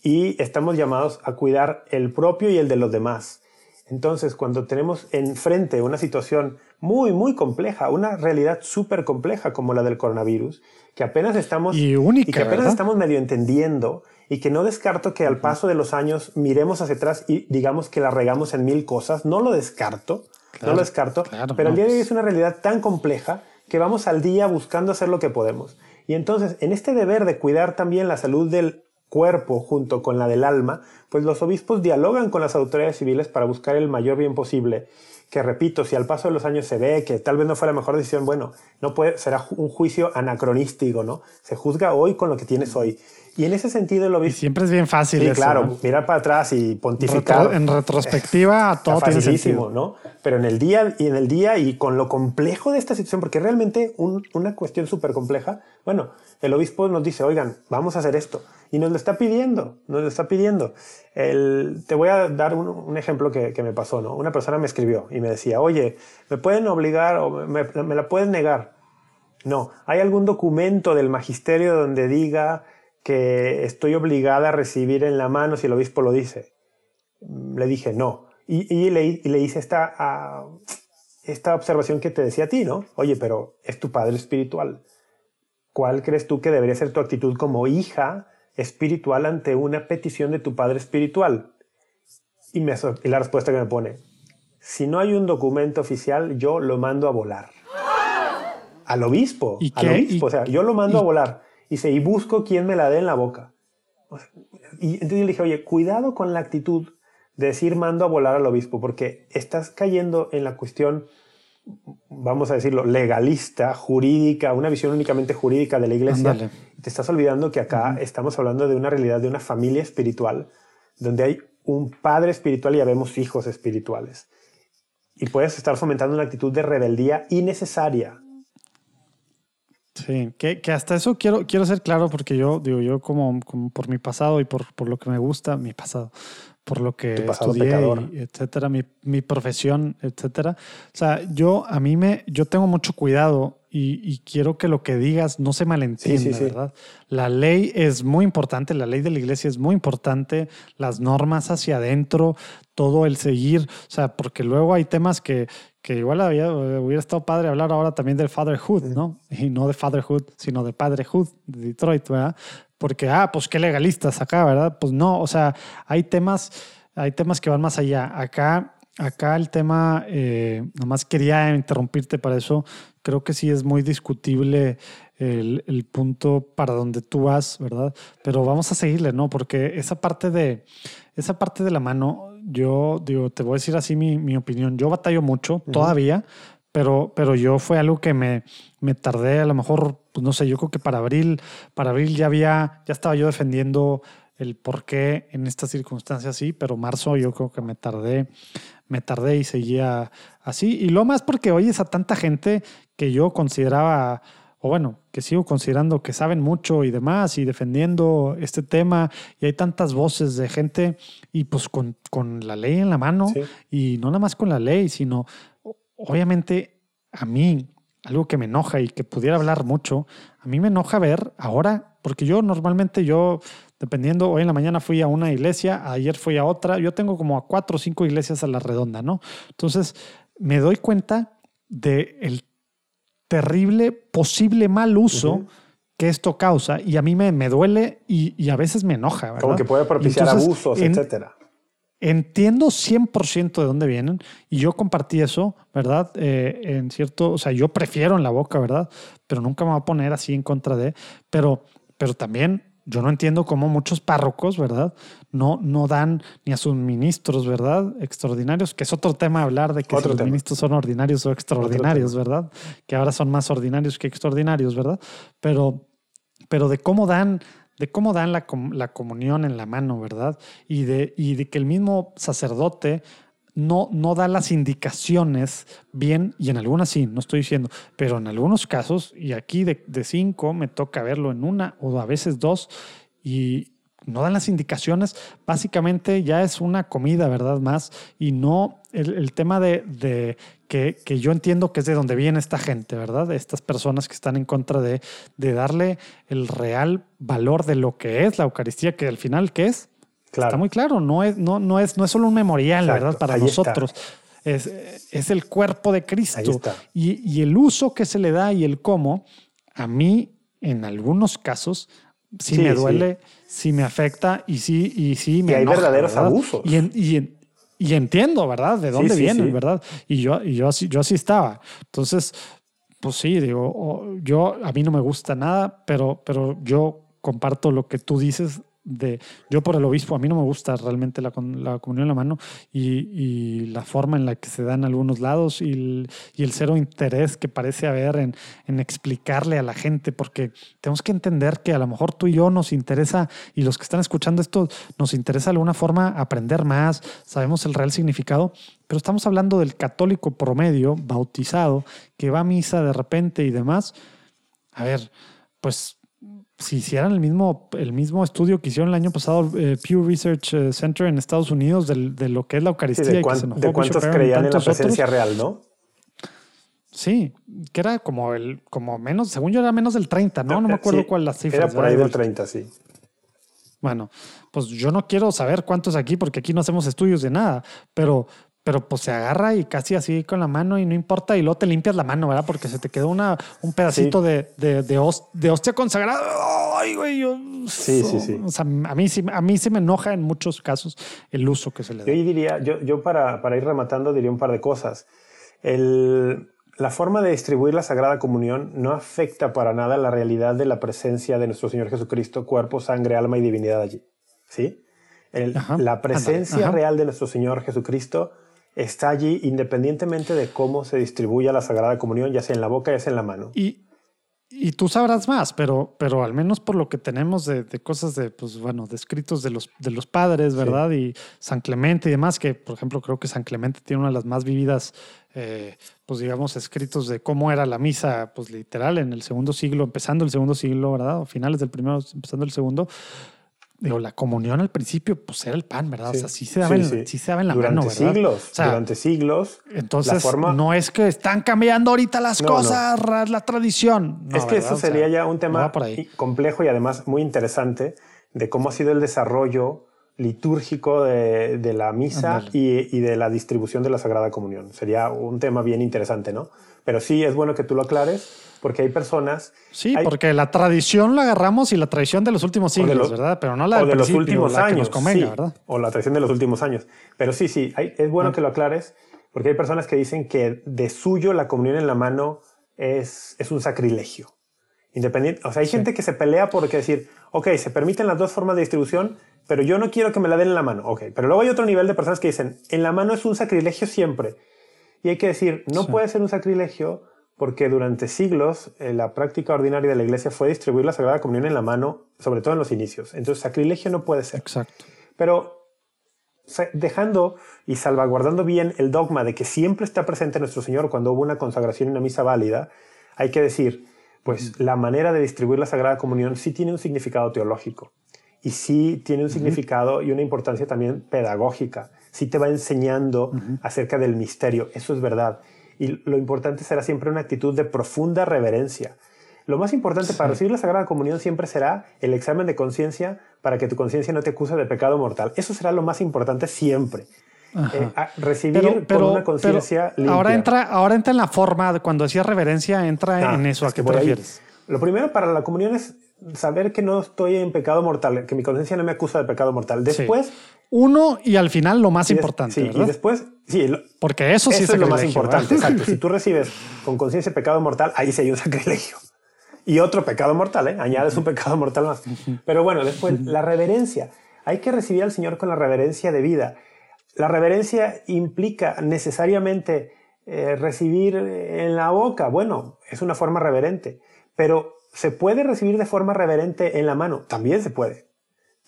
Y estamos llamados a cuidar el propio y el de los demás. Entonces, cuando tenemos enfrente una situación muy, muy compleja, una realidad súper compleja como la del coronavirus, que apenas estamos y, única, que apenas estamos medio entendiendo y que no descarto que al paso de los años miremos hacia atrás y digamos que la regamos en mil cosas. No lo descarto, no lo descarto, pero el día de hoy es una realidad tan compleja que vamos al día buscando hacer lo que podemos. Y entonces, en este deber de cuidar también la salud del cuerpo junto con la del alma, pues los obispos dialogan con las autoridades civiles para buscar el mayor bien posible. Que repito, si al paso de los años se ve que tal vez no fue la mejor decisión, bueno, no puede, será un juicio anacronístico, ¿no? Se juzga hoy con lo que tienes hoy. Y en ese sentido el obispo... Y siempre es bien fácil. Sí, claro, mirar para atrás y pontificar. en retrospectiva, todo tiene sentido. ¿no? Pero en el día y en el día y con lo complejo de esta situación, porque realmente una cuestión súper compleja, bueno, el obispo nos dice, oigan, vamos a hacer esto. Y nos lo está pidiendo, nos lo está pidiendo. El, te voy a dar un, ejemplo que, que, me pasó, ¿no? Una persona me escribió y me decía, oye, ¿me pueden obligar o me, me la pueden negar? No, ¿hay algún documento del magisterio donde diga que estoy obligada a recibir en la mano si el obispo lo dice? Le dije, no. Y, y, le, y le, hice esta, esta observación que te decía a ti, ¿no? Oye, pero es tu padre espiritual. ¿Cuál crees tú que debería ser tu actitud como hija espiritual ante una petición de tu padre espiritual? Y, me, y la respuesta que me pone, si no hay un documento oficial, yo lo mando a volar. Al obispo, ¿Y al obispo, o sea, yo lo mando a volar. Y dice, y busco quién me la dé en la boca. Y entonces yo le dije, oye, cuidado con la actitud de decir mando a volar al obispo, porque estás cayendo en la cuestión vamos a decirlo, legalista, jurídica, una visión únicamente jurídica de la iglesia. Te estás olvidando que acá estamos hablando de una realidad de una familia espiritual, donde hay un padre espiritual y habemos hijos espirituales. Y puedes estar fomentando una actitud de rebeldía innecesaria. Sí, que, hasta eso quiero, quiero ser claro porque yo, digo, yo como, como por mi pasado y por, por, lo que me gusta, mi pasado, por lo que estudié, etcétera, mi, mi, profesión, etcétera. O sea, yo a mí me, yo tengo mucho cuidado y, quiero que lo que digas no se malentienda, ¿verdad? La ley es muy importante, la ley de la iglesia es muy importante, las normas hacia adentro, todo el seguir, o sea, porque luego hay temas que, que igual había, hubiera estado padre hablar ahora también del fatherhood, ¿no? Y no de fatherhood, sino de padrehood de Detroit, ¿verdad? porque, ah, pues qué legalistas acá, ¿verdad? Pues no, o sea, hay temas, hay temas que van más allá. Acá, acá el tema, eh, nomás quería interrumpirte para eso, creo que sí es muy discutible el, el, punto para donde tú vas, ¿verdad? Pero vamos a seguirle, ¿no? Porque esa parte de, esa parte de la mano, yo digo, te voy a decir así mi, mi opinión, yo batallo mucho todavía, pero, pero yo fue algo que me, me tardé a lo mejor, pues no sé, yo creo que para abril, para abril ya había, ya estaba yo defendiendo el por qué en estas circunstancias sí, pero marzo yo creo que me tardé, me tardé y seguía así. Y lo más porque oyes a tanta gente que yo consideraba, o bueno, que sigo considerando que saben mucho y demás, y defendiendo este tema, y hay tantas voces de gente, y pues con, con la ley en la mano, y no nada más con la ley, sino obviamente a mí, algo que me enoja y que pudiera hablar mucho, a mí me enoja ver ahora, porque yo normalmente yo, dependiendo, hoy en la mañana fui a una iglesia, ayer fui a otra, yo tengo como a cuatro o cinco iglesias a la redonda, ¿no? Entonces, me doy cuenta del el terrible, posible mal uso. que esto causa y a mí me, me duele y, a veces me enoja. Como que puede propiciar abusos, etcétera. Entiendo 100% de dónde vienen y yo compartí eso, ¿verdad? Eh, en cierto, o sea, yo prefiero en la boca, ¿verdad? Pero nunca me voy a poner así en contra de, pero, pero también yo no entiendo cómo muchos párrocos, ¿verdad? No, no dan ni a sus ministros, ¿verdad? Extraordinarios, que es otro tema hablar de que los ministros son ordinarios o extraordinarios, ¿verdad? Que ahora son más ordinarios que extraordinarios, ¿verdad? Pero, pero de cómo dan de cómo dan la, la, comunión en la mano, ¿verdad? Y de, y de que el mismo sacerdote no, no da las indicaciones bien, y en algunas sí, no estoy diciendo, pero en algunos casos, y aquí de, de cinco me toca verlo en una o a veces dos, y, no dan las indicaciones, básicamente ya es una comida, ¿verdad? Más, y no el, tema de, que, yo entiendo que es de donde viene esta gente, ¿verdad? Estas personas que están en contra de, darle el real valor de lo que es la Eucaristía, que al final, ¿qué es? Está muy claro, no es, no, no es, no es solo un memorial, ¿verdad? Para nosotros. Es, es, el cuerpo de Cristo. Y, y el uso que se le da y el cómo, a mí, en algunos casos, sí, me duele, sí. me afecta y sí, y sí me Y hay verdaderos abusos. Y, y, y, entiendo, ¿verdad? De dónde vienen, ¿verdad? Y yo, y yo, así, yo así estaba. Entonces, pues sí, digo, yo a mí no me gusta nada, pero, pero yo comparto lo que tú dices de yo por el obispo, a mí no me gusta realmente la, la comunión en la mano y, la forma en la que se da en algunos lados y el, cero interés que parece haber en, en, explicarle a la gente, porque tenemos que entender que a lo mejor tú y yo nos interesa, y los que están escuchando esto, nos interesa de alguna forma aprender más, sabemos el real significado, pero estamos hablando del católico promedio, bautizado, que va a misa de repente y demás. A ver, pues si hicieran el mismo, el mismo estudio que hicieron el año pasado eh, Pew Research eh, Center en Estados Unidos de, de lo que es la Eucaristía. de, cuántos creían en la presencia real, ¿no? Sí, que era como el, como menos, según yo era menos del 30, ¿no? No, me acuerdo cuál la cifra. Era por ahí del 30, sí. Bueno, pues yo no quiero saber cuántos aquí, porque aquí no hacemos estudios de nada, pero, pero pues se agarra y casi así con la mano y no importa y luego te limpias la mano, ¿verdad? Porque se te quedó una, un pedacito de, de, de, hostia consagrada. Ay, güey, yo, sí, sí, sí. O sea, a mí, a mí sí me enoja en muchos casos el uso que se le da. Yo diría, yo, yo para, para ir rematando diría un par de cosas. El, la forma de distribuir la Sagrada Comunión no afecta para nada la realidad de la presencia de nuestro Señor Jesucristo, cuerpo, sangre, alma y divinidad allí. ¿Sí? la presencia real de nuestro Señor Jesucristo está allí independientemente de cómo se distribuya la Sagrada Comunión, ya sea en la boca, ya sea en la mano. Y, y tú sabrás más, pero, pero al menos por lo que tenemos de, de cosas de, pues bueno, de escritos de los, de los padres, ¿verdad? Y San Clemente y demás, que por ejemplo creo que San Clemente tiene una de las más vividas, eh, pues digamos, escritos de cómo era la misa, pues literal, en el segundo siglo, empezando el segundo siglo, ¿verdad? O finales del primero, empezando el segundo digo, la comunión al principio, pues era el pan, ¿verdad? o sea, sí se daba, en, sí, se daba en la durante mano, ¿verdad? Siglos, durante siglos. Entonces, no es que están cambiando ahorita las cosas, la tradición. es que eso sería ya un tema complejo y además muy interesante de cómo ha sido el desarrollo litúrgico de, de la misa y, y, de la distribución de la Sagrada Comunión. Sería un tema bien interesante, ¿no? Pero sí es bueno que tú lo aclares porque hay personas... Sí, porque la tradición la agarramos y la tradición de los últimos siglos, ¿verdad? Pero no la de los últimos años, ¿verdad? O la tradición de los últimos años. Pero sí, sí, es bueno ah. que lo aclares, porque hay personas que dicen que de suyo la comunión en la mano es, es un sacrilegio. Independiente, o sea, hay gente que se pelea porque decir, ok, se permiten las dos formas de distribución, pero yo no quiero que me la den en la mano. Ok, pero luego hay otro nivel de personas que dicen, en la mano es un sacrilegio siempre. Y hay que decir, no puede ser un sacrilegio porque durante siglos eh, la práctica ordinaria de la iglesia fue distribuir la Sagrada Comunión en la mano, sobre todo en los inicios. Entonces, sacrilegio no puede ser. Exacto. Pero dejando y salvaguardando bien el dogma de que siempre está presente nuestro Señor cuando hubo una consagración y una misa válida, hay que decir, pues la manera de distribuir la Sagrada Comunión sí tiene un significado teológico y sí tiene un significado y una importancia también pedagógica. Sí te va enseñando acerca del misterio, eso es verdad y lo importante será siempre una actitud de profunda reverencia. Lo más importante para recibir la Sagrada Comunión siempre será el examen de conciencia para que tu conciencia no te acuse de pecado mortal. Eso será lo más importante siempre. Eh, recibir pero, una conciencia limpia. Ahora entra, ahora entra en la forma, cuando decía reverencia, entra ah, en eso. ¿A qué te refieres? Lo primero para la comunión es saber que no estoy en pecado mortal, que mi conciencia no me acusa de pecado mortal. Después, uno y al final lo más importante. Sí, y después, sí, porque eso sí es, lo más importante. Exacto. Si tú recibes con conciencia pecado mortal, ahí sí hay un sacrilegio. Y otro pecado mortal, ¿eh? añades un pecado mortal más. Pero bueno, después, la reverencia. Hay que recibir al Señor con la reverencia de vida. La reverencia implica necesariamente eh, recibir en la boca. Bueno, es una forma reverente. Pero ¿se puede recibir de forma reverente en la mano? También se puede.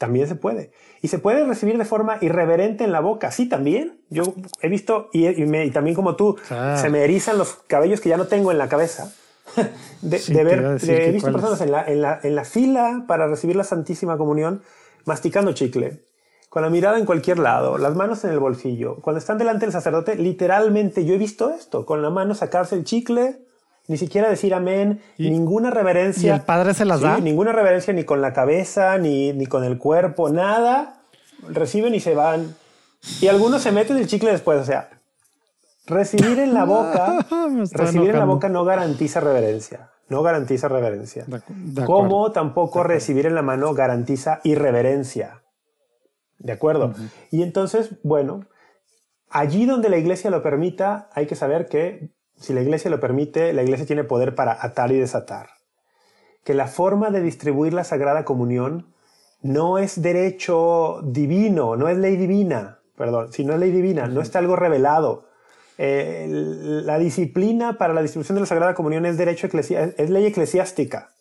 También se puede. Y se puede recibir de forma irreverente en la boca. Sí, también. Yo he visto, y, también como tú, se me erizan los cabellos que ya no tengo en la cabeza. de, ver, he visto personas en la, en, la, en la fila para recibir la Santísima Comunión masticando chicle, con la mirada en cualquier lado, las manos en el bolsillo. Cuando están delante del sacerdote, literalmente yo he visto esto, con la mano sacarse el chicle, ni siquiera decir amén, ninguna reverencia. ¿Y el Padre se las da? Ninguna reverencia ni con la cabeza, ni, ni con el cuerpo, nada. Reciben y se van. Y algunos se meten el chicle después, o sea, recibir en la boca, recibir en la boca no garantiza reverencia. No garantiza reverencia. Como tampoco recibir en la mano garantiza irreverencia. ¿De acuerdo? Y entonces, bueno, allí donde la iglesia lo permita, hay que saber que si la iglesia lo permite, la iglesia tiene poder para atar y desatar. Que la forma de distribuir la Sagrada Comunión no es derecho divino, no es ley divina, perdón, si no es ley divina, no está algo revelado. Eh, la disciplina para la distribución de la Sagrada Comunión es derecho es ley eclesiástica.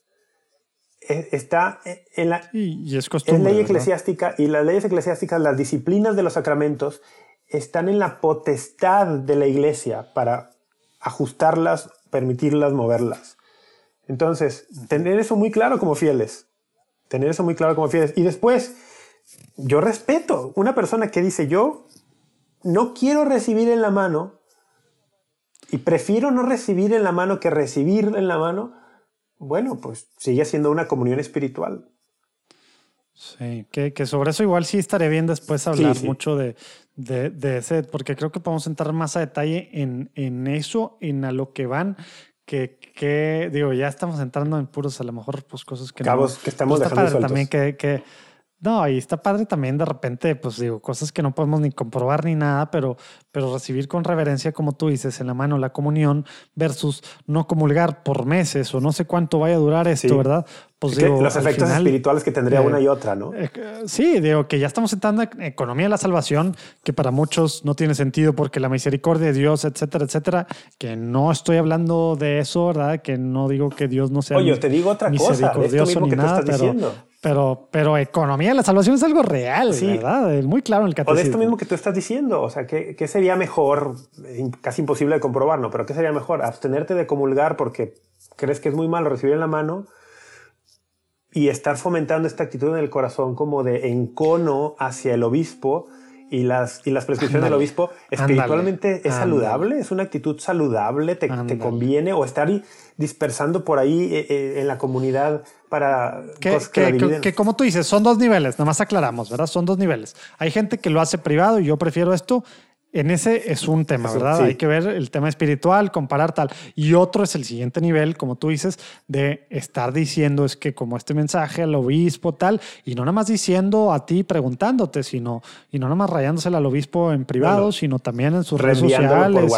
E, está en la y, es, ley eclesiástica y las leyes eclesiásticas, las disciplinas de los sacramentos están en la potestad de la iglesia para ajustarlas, permitirlas, moverlas. Entonces, tener eso muy claro como fieles. Tener eso muy claro como fieles. Y después, yo respeto una persona que dice, yo no quiero recibir en la mano y prefiero no recibir en la mano que recibir en la mano. Bueno, pues sigue siendo una comunión espiritual. Sí, que, sobre eso igual sí estaré bien después hablar mucho de, de, ese, porque creo que podemos entrar más a detalle en, en eso, en a lo que van, que, que, digo, ya estamos entrando en puros, a lo mejor, pues cosas que Cabos que estamos pues, dejando también que, que no, y está padre también de repente, pues digo, cosas que no podemos ni comprobar ni nada, pero, pero recibir con reverencia, como tú dices, en la mano la comunión versus no comulgar por meses o no sé cuánto vaya a durar esto, ¿verdad? Pues digo, los efectos espirituales que tendría una y otra, ¿no? Eh, sí, digo que ya estamos en economía de la salvación, que para muchos no tiene sentido porque la misericordia de Dios, etcétera, etcétera, que no estoy hablando de eso, ¿verdad? Que no digo que Dios no sea Oye, te digo otra cosa, esto mismo que nada, estás diciendo. Pero, pero economía de la salvación es algo real, ¿verdad? Muy claro en el catecismo. O de esto mismo que tú estás diciendo. O sea, ¿qué, ¿qué, sería mejor? Casi imposible de comprobar, ¿no? Pero ¿qué sería mejor? Abstenerte de comulgar porque crees que es muy malo recibir en la mano y estar fomentando esta actitud en el corazón como de encono hacia el obispo y las, y las prescripciones del obispo espiritualmente es saludable, es una actitud saludable, te, te, conviene o estar dispersando por ahí eh, eh, en la comunidad para que, que, que, como tú dices, son dos niveles, nada más aclaramos, ¿verdad? Son dos niveles. Hay gente que lo hace privado y yo prefiero esto en ese es un tema, ¿verdad? Hay que ver el tema espiritual, comparar tal. Y otro es el siguiente nivel, como tú dices, de estar diciendo es que como este mensaje al obispo tal, y no nada más diciendo a ti preguntándote, sino, y no nada más rayándosela al obispo en privado, sino también en sus redes sociales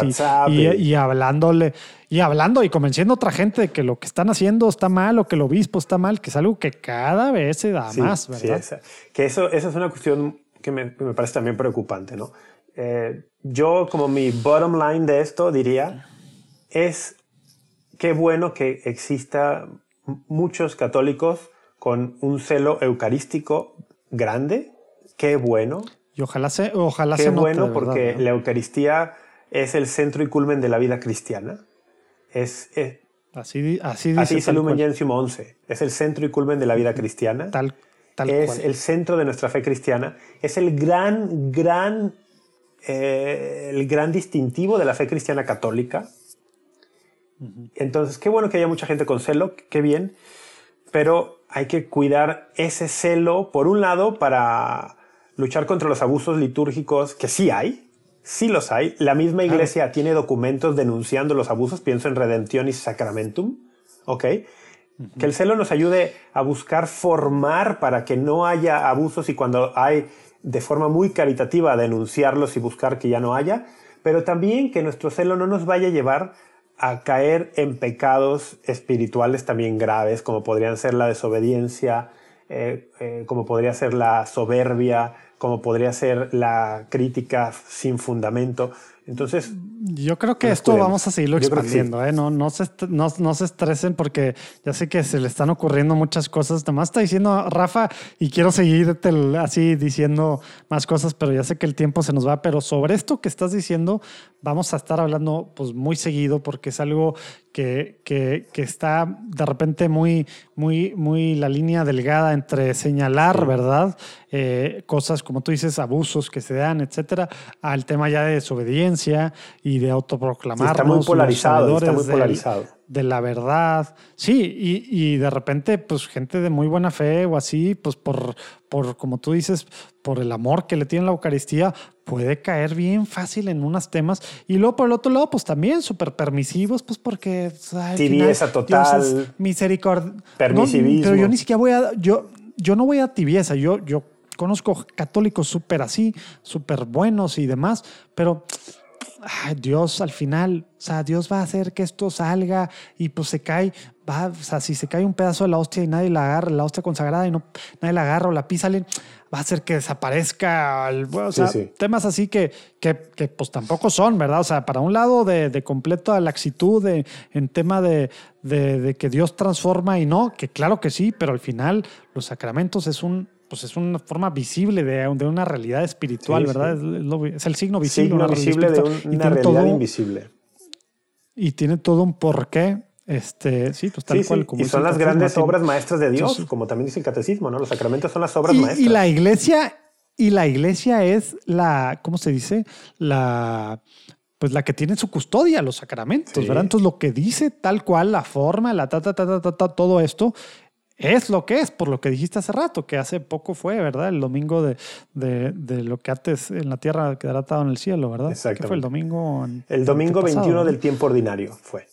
y, y, hablándole y hablando y convenciendo a otra gente de que lo que están haciendo está mal o que el obispo está mal, que es algo que cada vez se da más, ¿verdad? Sí, que eso, eso es una cuestión que me, me parece también preocupante, ¿no? Eh, yo como mi bottom line de esto diría, es qué bueno que exista muchos católicos con un celo eucarístico grande, qué bueno. Y ojalá se, ojalá qué bueno porque la Eucaristía es el centro y culmen de la vida cristiana. Es, así, así dice, así dice Lumen Gentium 11. Es el centro y culmen de la vida cristiana. Tal, tal es el centro de nuestra fe cristiana. Es el gran, gran eh, el gran distintivo de la fe cristiana católica. Entonces, qué bueno que haya mucha gente con celo, qué bien, pero hay que cuidar ese celo, por un lado, para luchar contra los abusos litúrgicos, que sí hay, sí los hay. La misma iglesia tiene documentos denunciando los abusos, pienso en Redemption y Sacramentum, ¿ok? Que el celo nos ayude a buscar formar para que no haya abusos y cuando hay de forma muy caritativa a denunciarlos y buscar que ya no haya, pero también que nuestro celo no nos vaya a llevar a caer en pecados espirituales también graves, como podrían ser la desobediencia, eh, eh, como podría ser la soberbia, como podría ser la crítica sin fundamento. Entonces. Yo creo que esto vamos a seguirlo expandiendo, ¿eh? No, no, se, no, se estresen porque ya sé que se le están ocurriendo muchas cosas. Nada más está diciendo Rafa y quiero seguir así diciendo más cosas, pero ya sé que el tiempo se nos va. Pero sobre esto que estás diciendo, vamos a estar hablando pues muy seguido porque es algo que, que, que está de repente muy, muy, muy la línea delgada entre señalar, ¿verdad? Eh, cosas como tú dices, abusos que se dan, etcétera, al tema ya de desobediencia autosuficiencia y de autoproclamarnos. está muy polarizado, está muy de- polarizado. de la verdad. Sí, y, y de repente, pues gente de muy buena fe o así, pues por, por, como tú dices, por el amor que le tiene la Eucaristía, puede caer bien fácil en unos temas. Y luego por el otro lado, pues también súper permisivos, pues porque... al Tibieza total. Misericordia. Permisivismo. pero yo ni siquiera voy a... Yo, yo no voy a tibieza, yo, yo conozco católicos súper así, súper buenos y demás, pero ay, Dios al final, o sea, Dios va a hacer que esto salga y pues se cae, va, o sea, si se cae un pedazo de la hostia y nadie la agarra, la hostia consagrada y no, nadie la agarra o la pisa, va a hacer que desaparezca, el- bueno, o Sí, sea, sí. temas así que, que, que, pues tampoco son, ¿verdad? O sea, para un lado de, de completa laxitud de, en tema de, de, de que Dios transforma y no, que claro que sí, pero al final los sacramentos es un... Pues es una forma visible de, de una realidad espiritual, Sí, sí. ¿verdad? Es, lo- es el signo visible. Signo una visible de un- una realidad todo- invisible. y tiene todo un porqué. Este, sí, pues tal Sí, cual. como Y son las grandes obras maestras de Dios, Entonces- como también dice el catecismo, ¿no? Los sacramentos son las obras Y, maestras. y la iglesia, y la iglesia es la, ¿cómo se dice? La, pues la que tiene su custodia, los sacramentos, Sí. ¿verdad? Entonces lo que dice tal cual, la forma, la ta, ta, ta, ta, ta, ta, todo esto es lo que es, por lo que dijiste hace rato, que hace poco fue, ¿verdad? El domingo de, de, de lo que antes en la tierra quedará atado en el cielo, ¿verdad? ¿Qué Exactamente. fue el domingo? en- El domingo antepasado, 21 ¿no? del tiempo ordinario fue.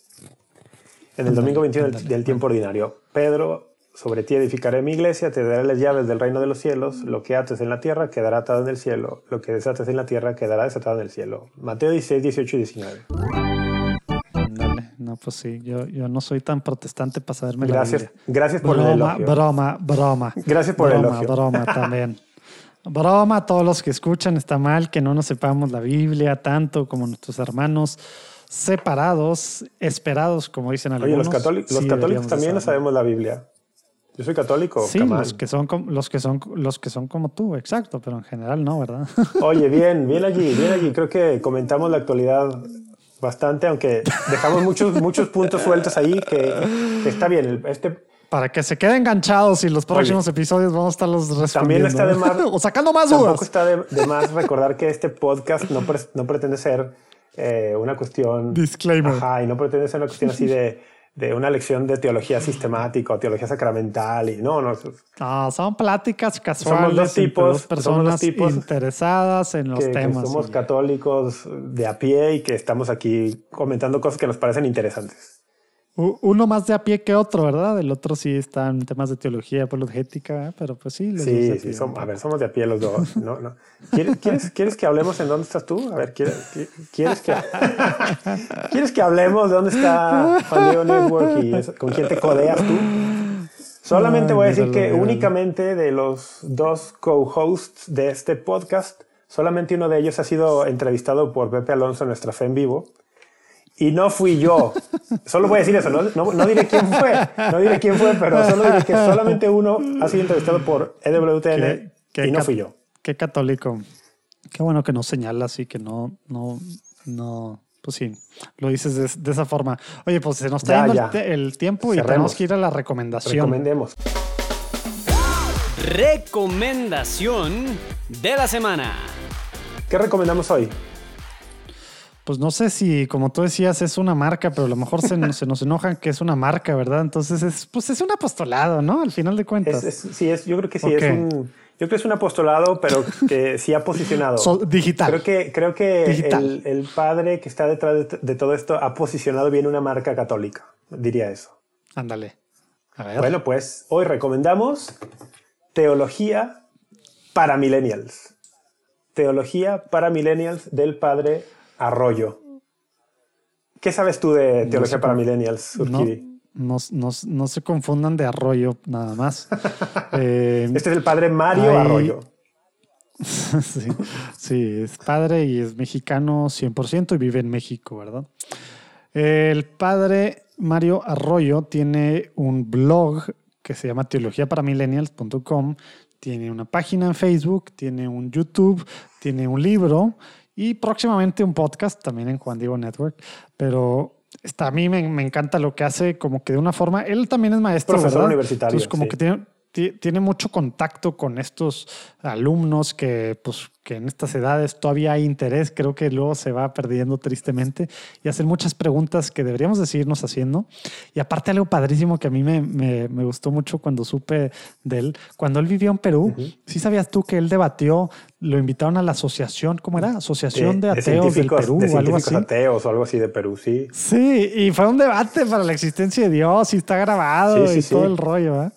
En el domingo 21 del, ándale. del tiempo ordinario. Pedro, sobre ti edificaré mi iglesia, te daré las llaves del reino de los cielos. Lo que ates en la tierra quedará atado en el cielo. Lo que desates en la tierra quedará desatado en el cielo. Mateo 16, 18 y 19. No, pues sí, yo, yo no soy tan protestante para saberme Gracias, la Biblia. gracias por el broma, elogio. broma, broma. Gracias por el broma, elogio. Broma también. Broma a todos los que escuchan. Está mal que no nos sepamos la Biblia tanto como nuestros hermanos separados, esperados, como dicen algunos. Oye, los, católicos, los católicos también no sabemos la Biblia. Yo soy católico, Sí, los que son los que son los que son como tú, exacto, pero en general no, ¿verdad? Oye, bien, bien allí, bien allí. Creo que comentamos la actualidad bastante, aunque dejamos muchos, muchos puntos sueltos ahí que, que está bien. El- Este, Para que se queden enganchados y los próximos episodios vamos a estarlos respondiendo. También está de más- o sacando más tampoco dudas. está de, de más recordar que este podcast no, pre- no pretende ser eh, una cuestión... Disclaimer. Ajá, y no pretende ser una cuestión así de, de una lección de teología sistemática o teología sacramental. Y no, no, No, son pláticas casuales dos entre tipos, dos somos dos personas tipos interesadas en los que, que temas. somos y- católicos de a pie y que estamos aquí comentando cosas que nos parecen interesantes. Uno más de a pie que otro, ¿verdad? El otro sí está en temas de teología, apologética, ¿eh? pero pues sí. los Sí, sí, somos, a ver, somos de a pie los dos. No, no. ¿Quieres, quieres, quieres que hablemos en dónde estás tú? A ver, ¿quieres, quieres, que, ¿quieres que hablemos de dónde está Juan Network y eso- con quién te codeas tú? Solamente Ay, voy a decir que únicamente de los dos co-hosts de este podcast, solamente uno de ellos ha sido entrevistado por Pepe Alonso en nuestra fe en vivo. Y no fui yo. Solo voy a decir eso. No, no, no diré quién fue. No diré quién fue, pero solo diré que solamente uno ha sido entrevistado por EWTN Qué- qué y no fui yo. Qué católico. Qué bueno que no señalas y que no, no, no, pues sí, lo dices de, de esa forma. Oye, pues se nos está Ya, yendo ya. el, tiempo y tenemos que ir a la recomendación. Recomendemos. Recomendación de la semana. ¿Qué recomendamos hoy? Pues no sé si, como tú decías, es una marca, pero a lo mejor se, nos- se nos enojan que es una marca, ¿verdad? Entonces, es, pues es un apostolado, ¿no? Al final de cuentas. Es, es- sí, es, yo creo que sí, es un. Yo creo que es un apostolado, pero que sí ha posicionado. Digital. Creo que, creo que el, el padre que está detrás de, de todo esto ha posicionado bien una marca católica, diría eso. Ándale. A ver. Bueno, pues hoy recomendamos Teología para Millennials. Teología para Millennials del padre Arroyo. ¿Qué sabes tú de Teología para Millennials, Urquidi? no, no- no se confundan de arroyo, nada más. Eh, Este es el padre Mario. Arroyo. sí, sí, es padre y es mexicano 100% y vive en México, ¿verdad? El padre Mario Arroyo tiene un blog que se llama teologiaparamillennials.com, tiene una página en Facebook, tiene un YouTube, tiene un libro y próximamente un podcast también en Juan Diego Network, pero está, a mí me, me encanta lo que hace como que de una forma, él también es maestro, Profesor ¿verdad? universitario, Entonces como sí. que tiene tiene mucho contacto con estos alumnos que, pues, que en estas edades todavía hay interés, creo que luego se va perdiendo tristemente y hacen muchas preguntas que deberíamos de seguirnos haciendo. Y aparte algo padrísimo que a mí me, me, gustó mucho cuando supe de él, cuando él vivió en Perú, ¿sí sabías tú que él debatió, lo invitaron a la asociación, ¿cómo era? Asociación de, Ateos del Perú o algo así. ateos o algo así de Perú, sí. Sí, y fue un debate para la existencia de Dios y está grabado y todo el rollo, ¿eh?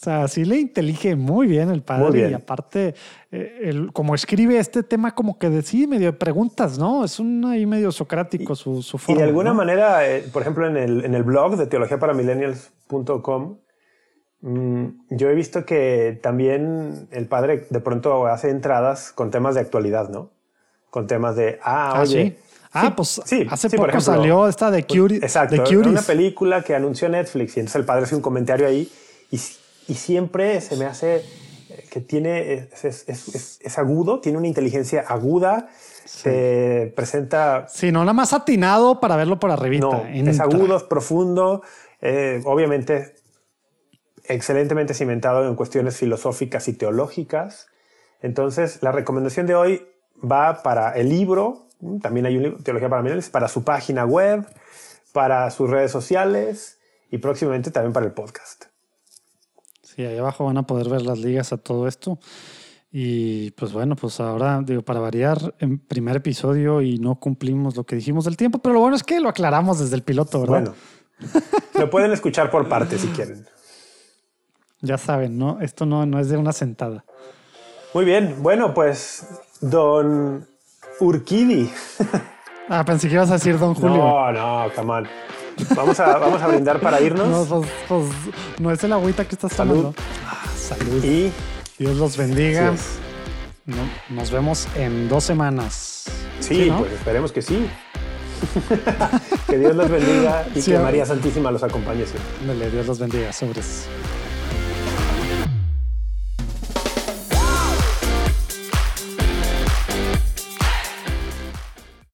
O sea, sí le intelige muy bien el padre y aparte, eh, como escribe este tema como que de sí, medio de preguntas, ¿no? Es un ahí medio socrático su, su forma. Y de alguna manera, eh, por ejemplo, en el, en el blog de teologiaparamillennials.com, mm, yo he visto que también el padre de pronto hace entradas con temas de actualidad, ¿no? Con temas de, ah, ah oye... ¿sí? Ah, pues sí, hace poco salió esta de Curie. Pues, exacto, de una película que anunció Netflix y entonces el padre hace un comentario ahí y y siempre se me hace eh, que tiene, es, agudo, tiene una inteligencia aguda, se presenta... Sí, no nada más atinado para verlo por arribita. No, es agudo, es profundo, eh, obviamente excelentemente cimentado en cuestiones filosóficas y teológicas. Entonces, la recomendación de hoy va para el libro, también hay un libro, Teología para Millennials, para su página web, para sus redes sociales y próximamente también para el podcast. Sí, ahí abajo van a poder ver las ligas a todo esto. Y pues bueno, pues ahora, digo, para variar, en primer episodio y no cumplimos lo que dijimos del tiempo, pero lo bueno es que lo aclaramos desde el piloto, ¿verdad? Bueno, lo pueden escuchar por partes si quieren. Ya saben, ¿no? Esto no, no es de una sentada. Muy bien, bueno, pues don Urquidi. Ah, pensé que ibas a decir don Julio. No, no, come on. Vamos a, vamos a brindar para irnos. No, pues, pues, no es el agüita que estás tomando. Ah, salud. Y Dios los bendiga. nos vemos en dos semanas. Sí, pues esperemos que sí. que Dios los bendiga y que María Santísima los acompañe siempre. Dios los bendiga. Sobres.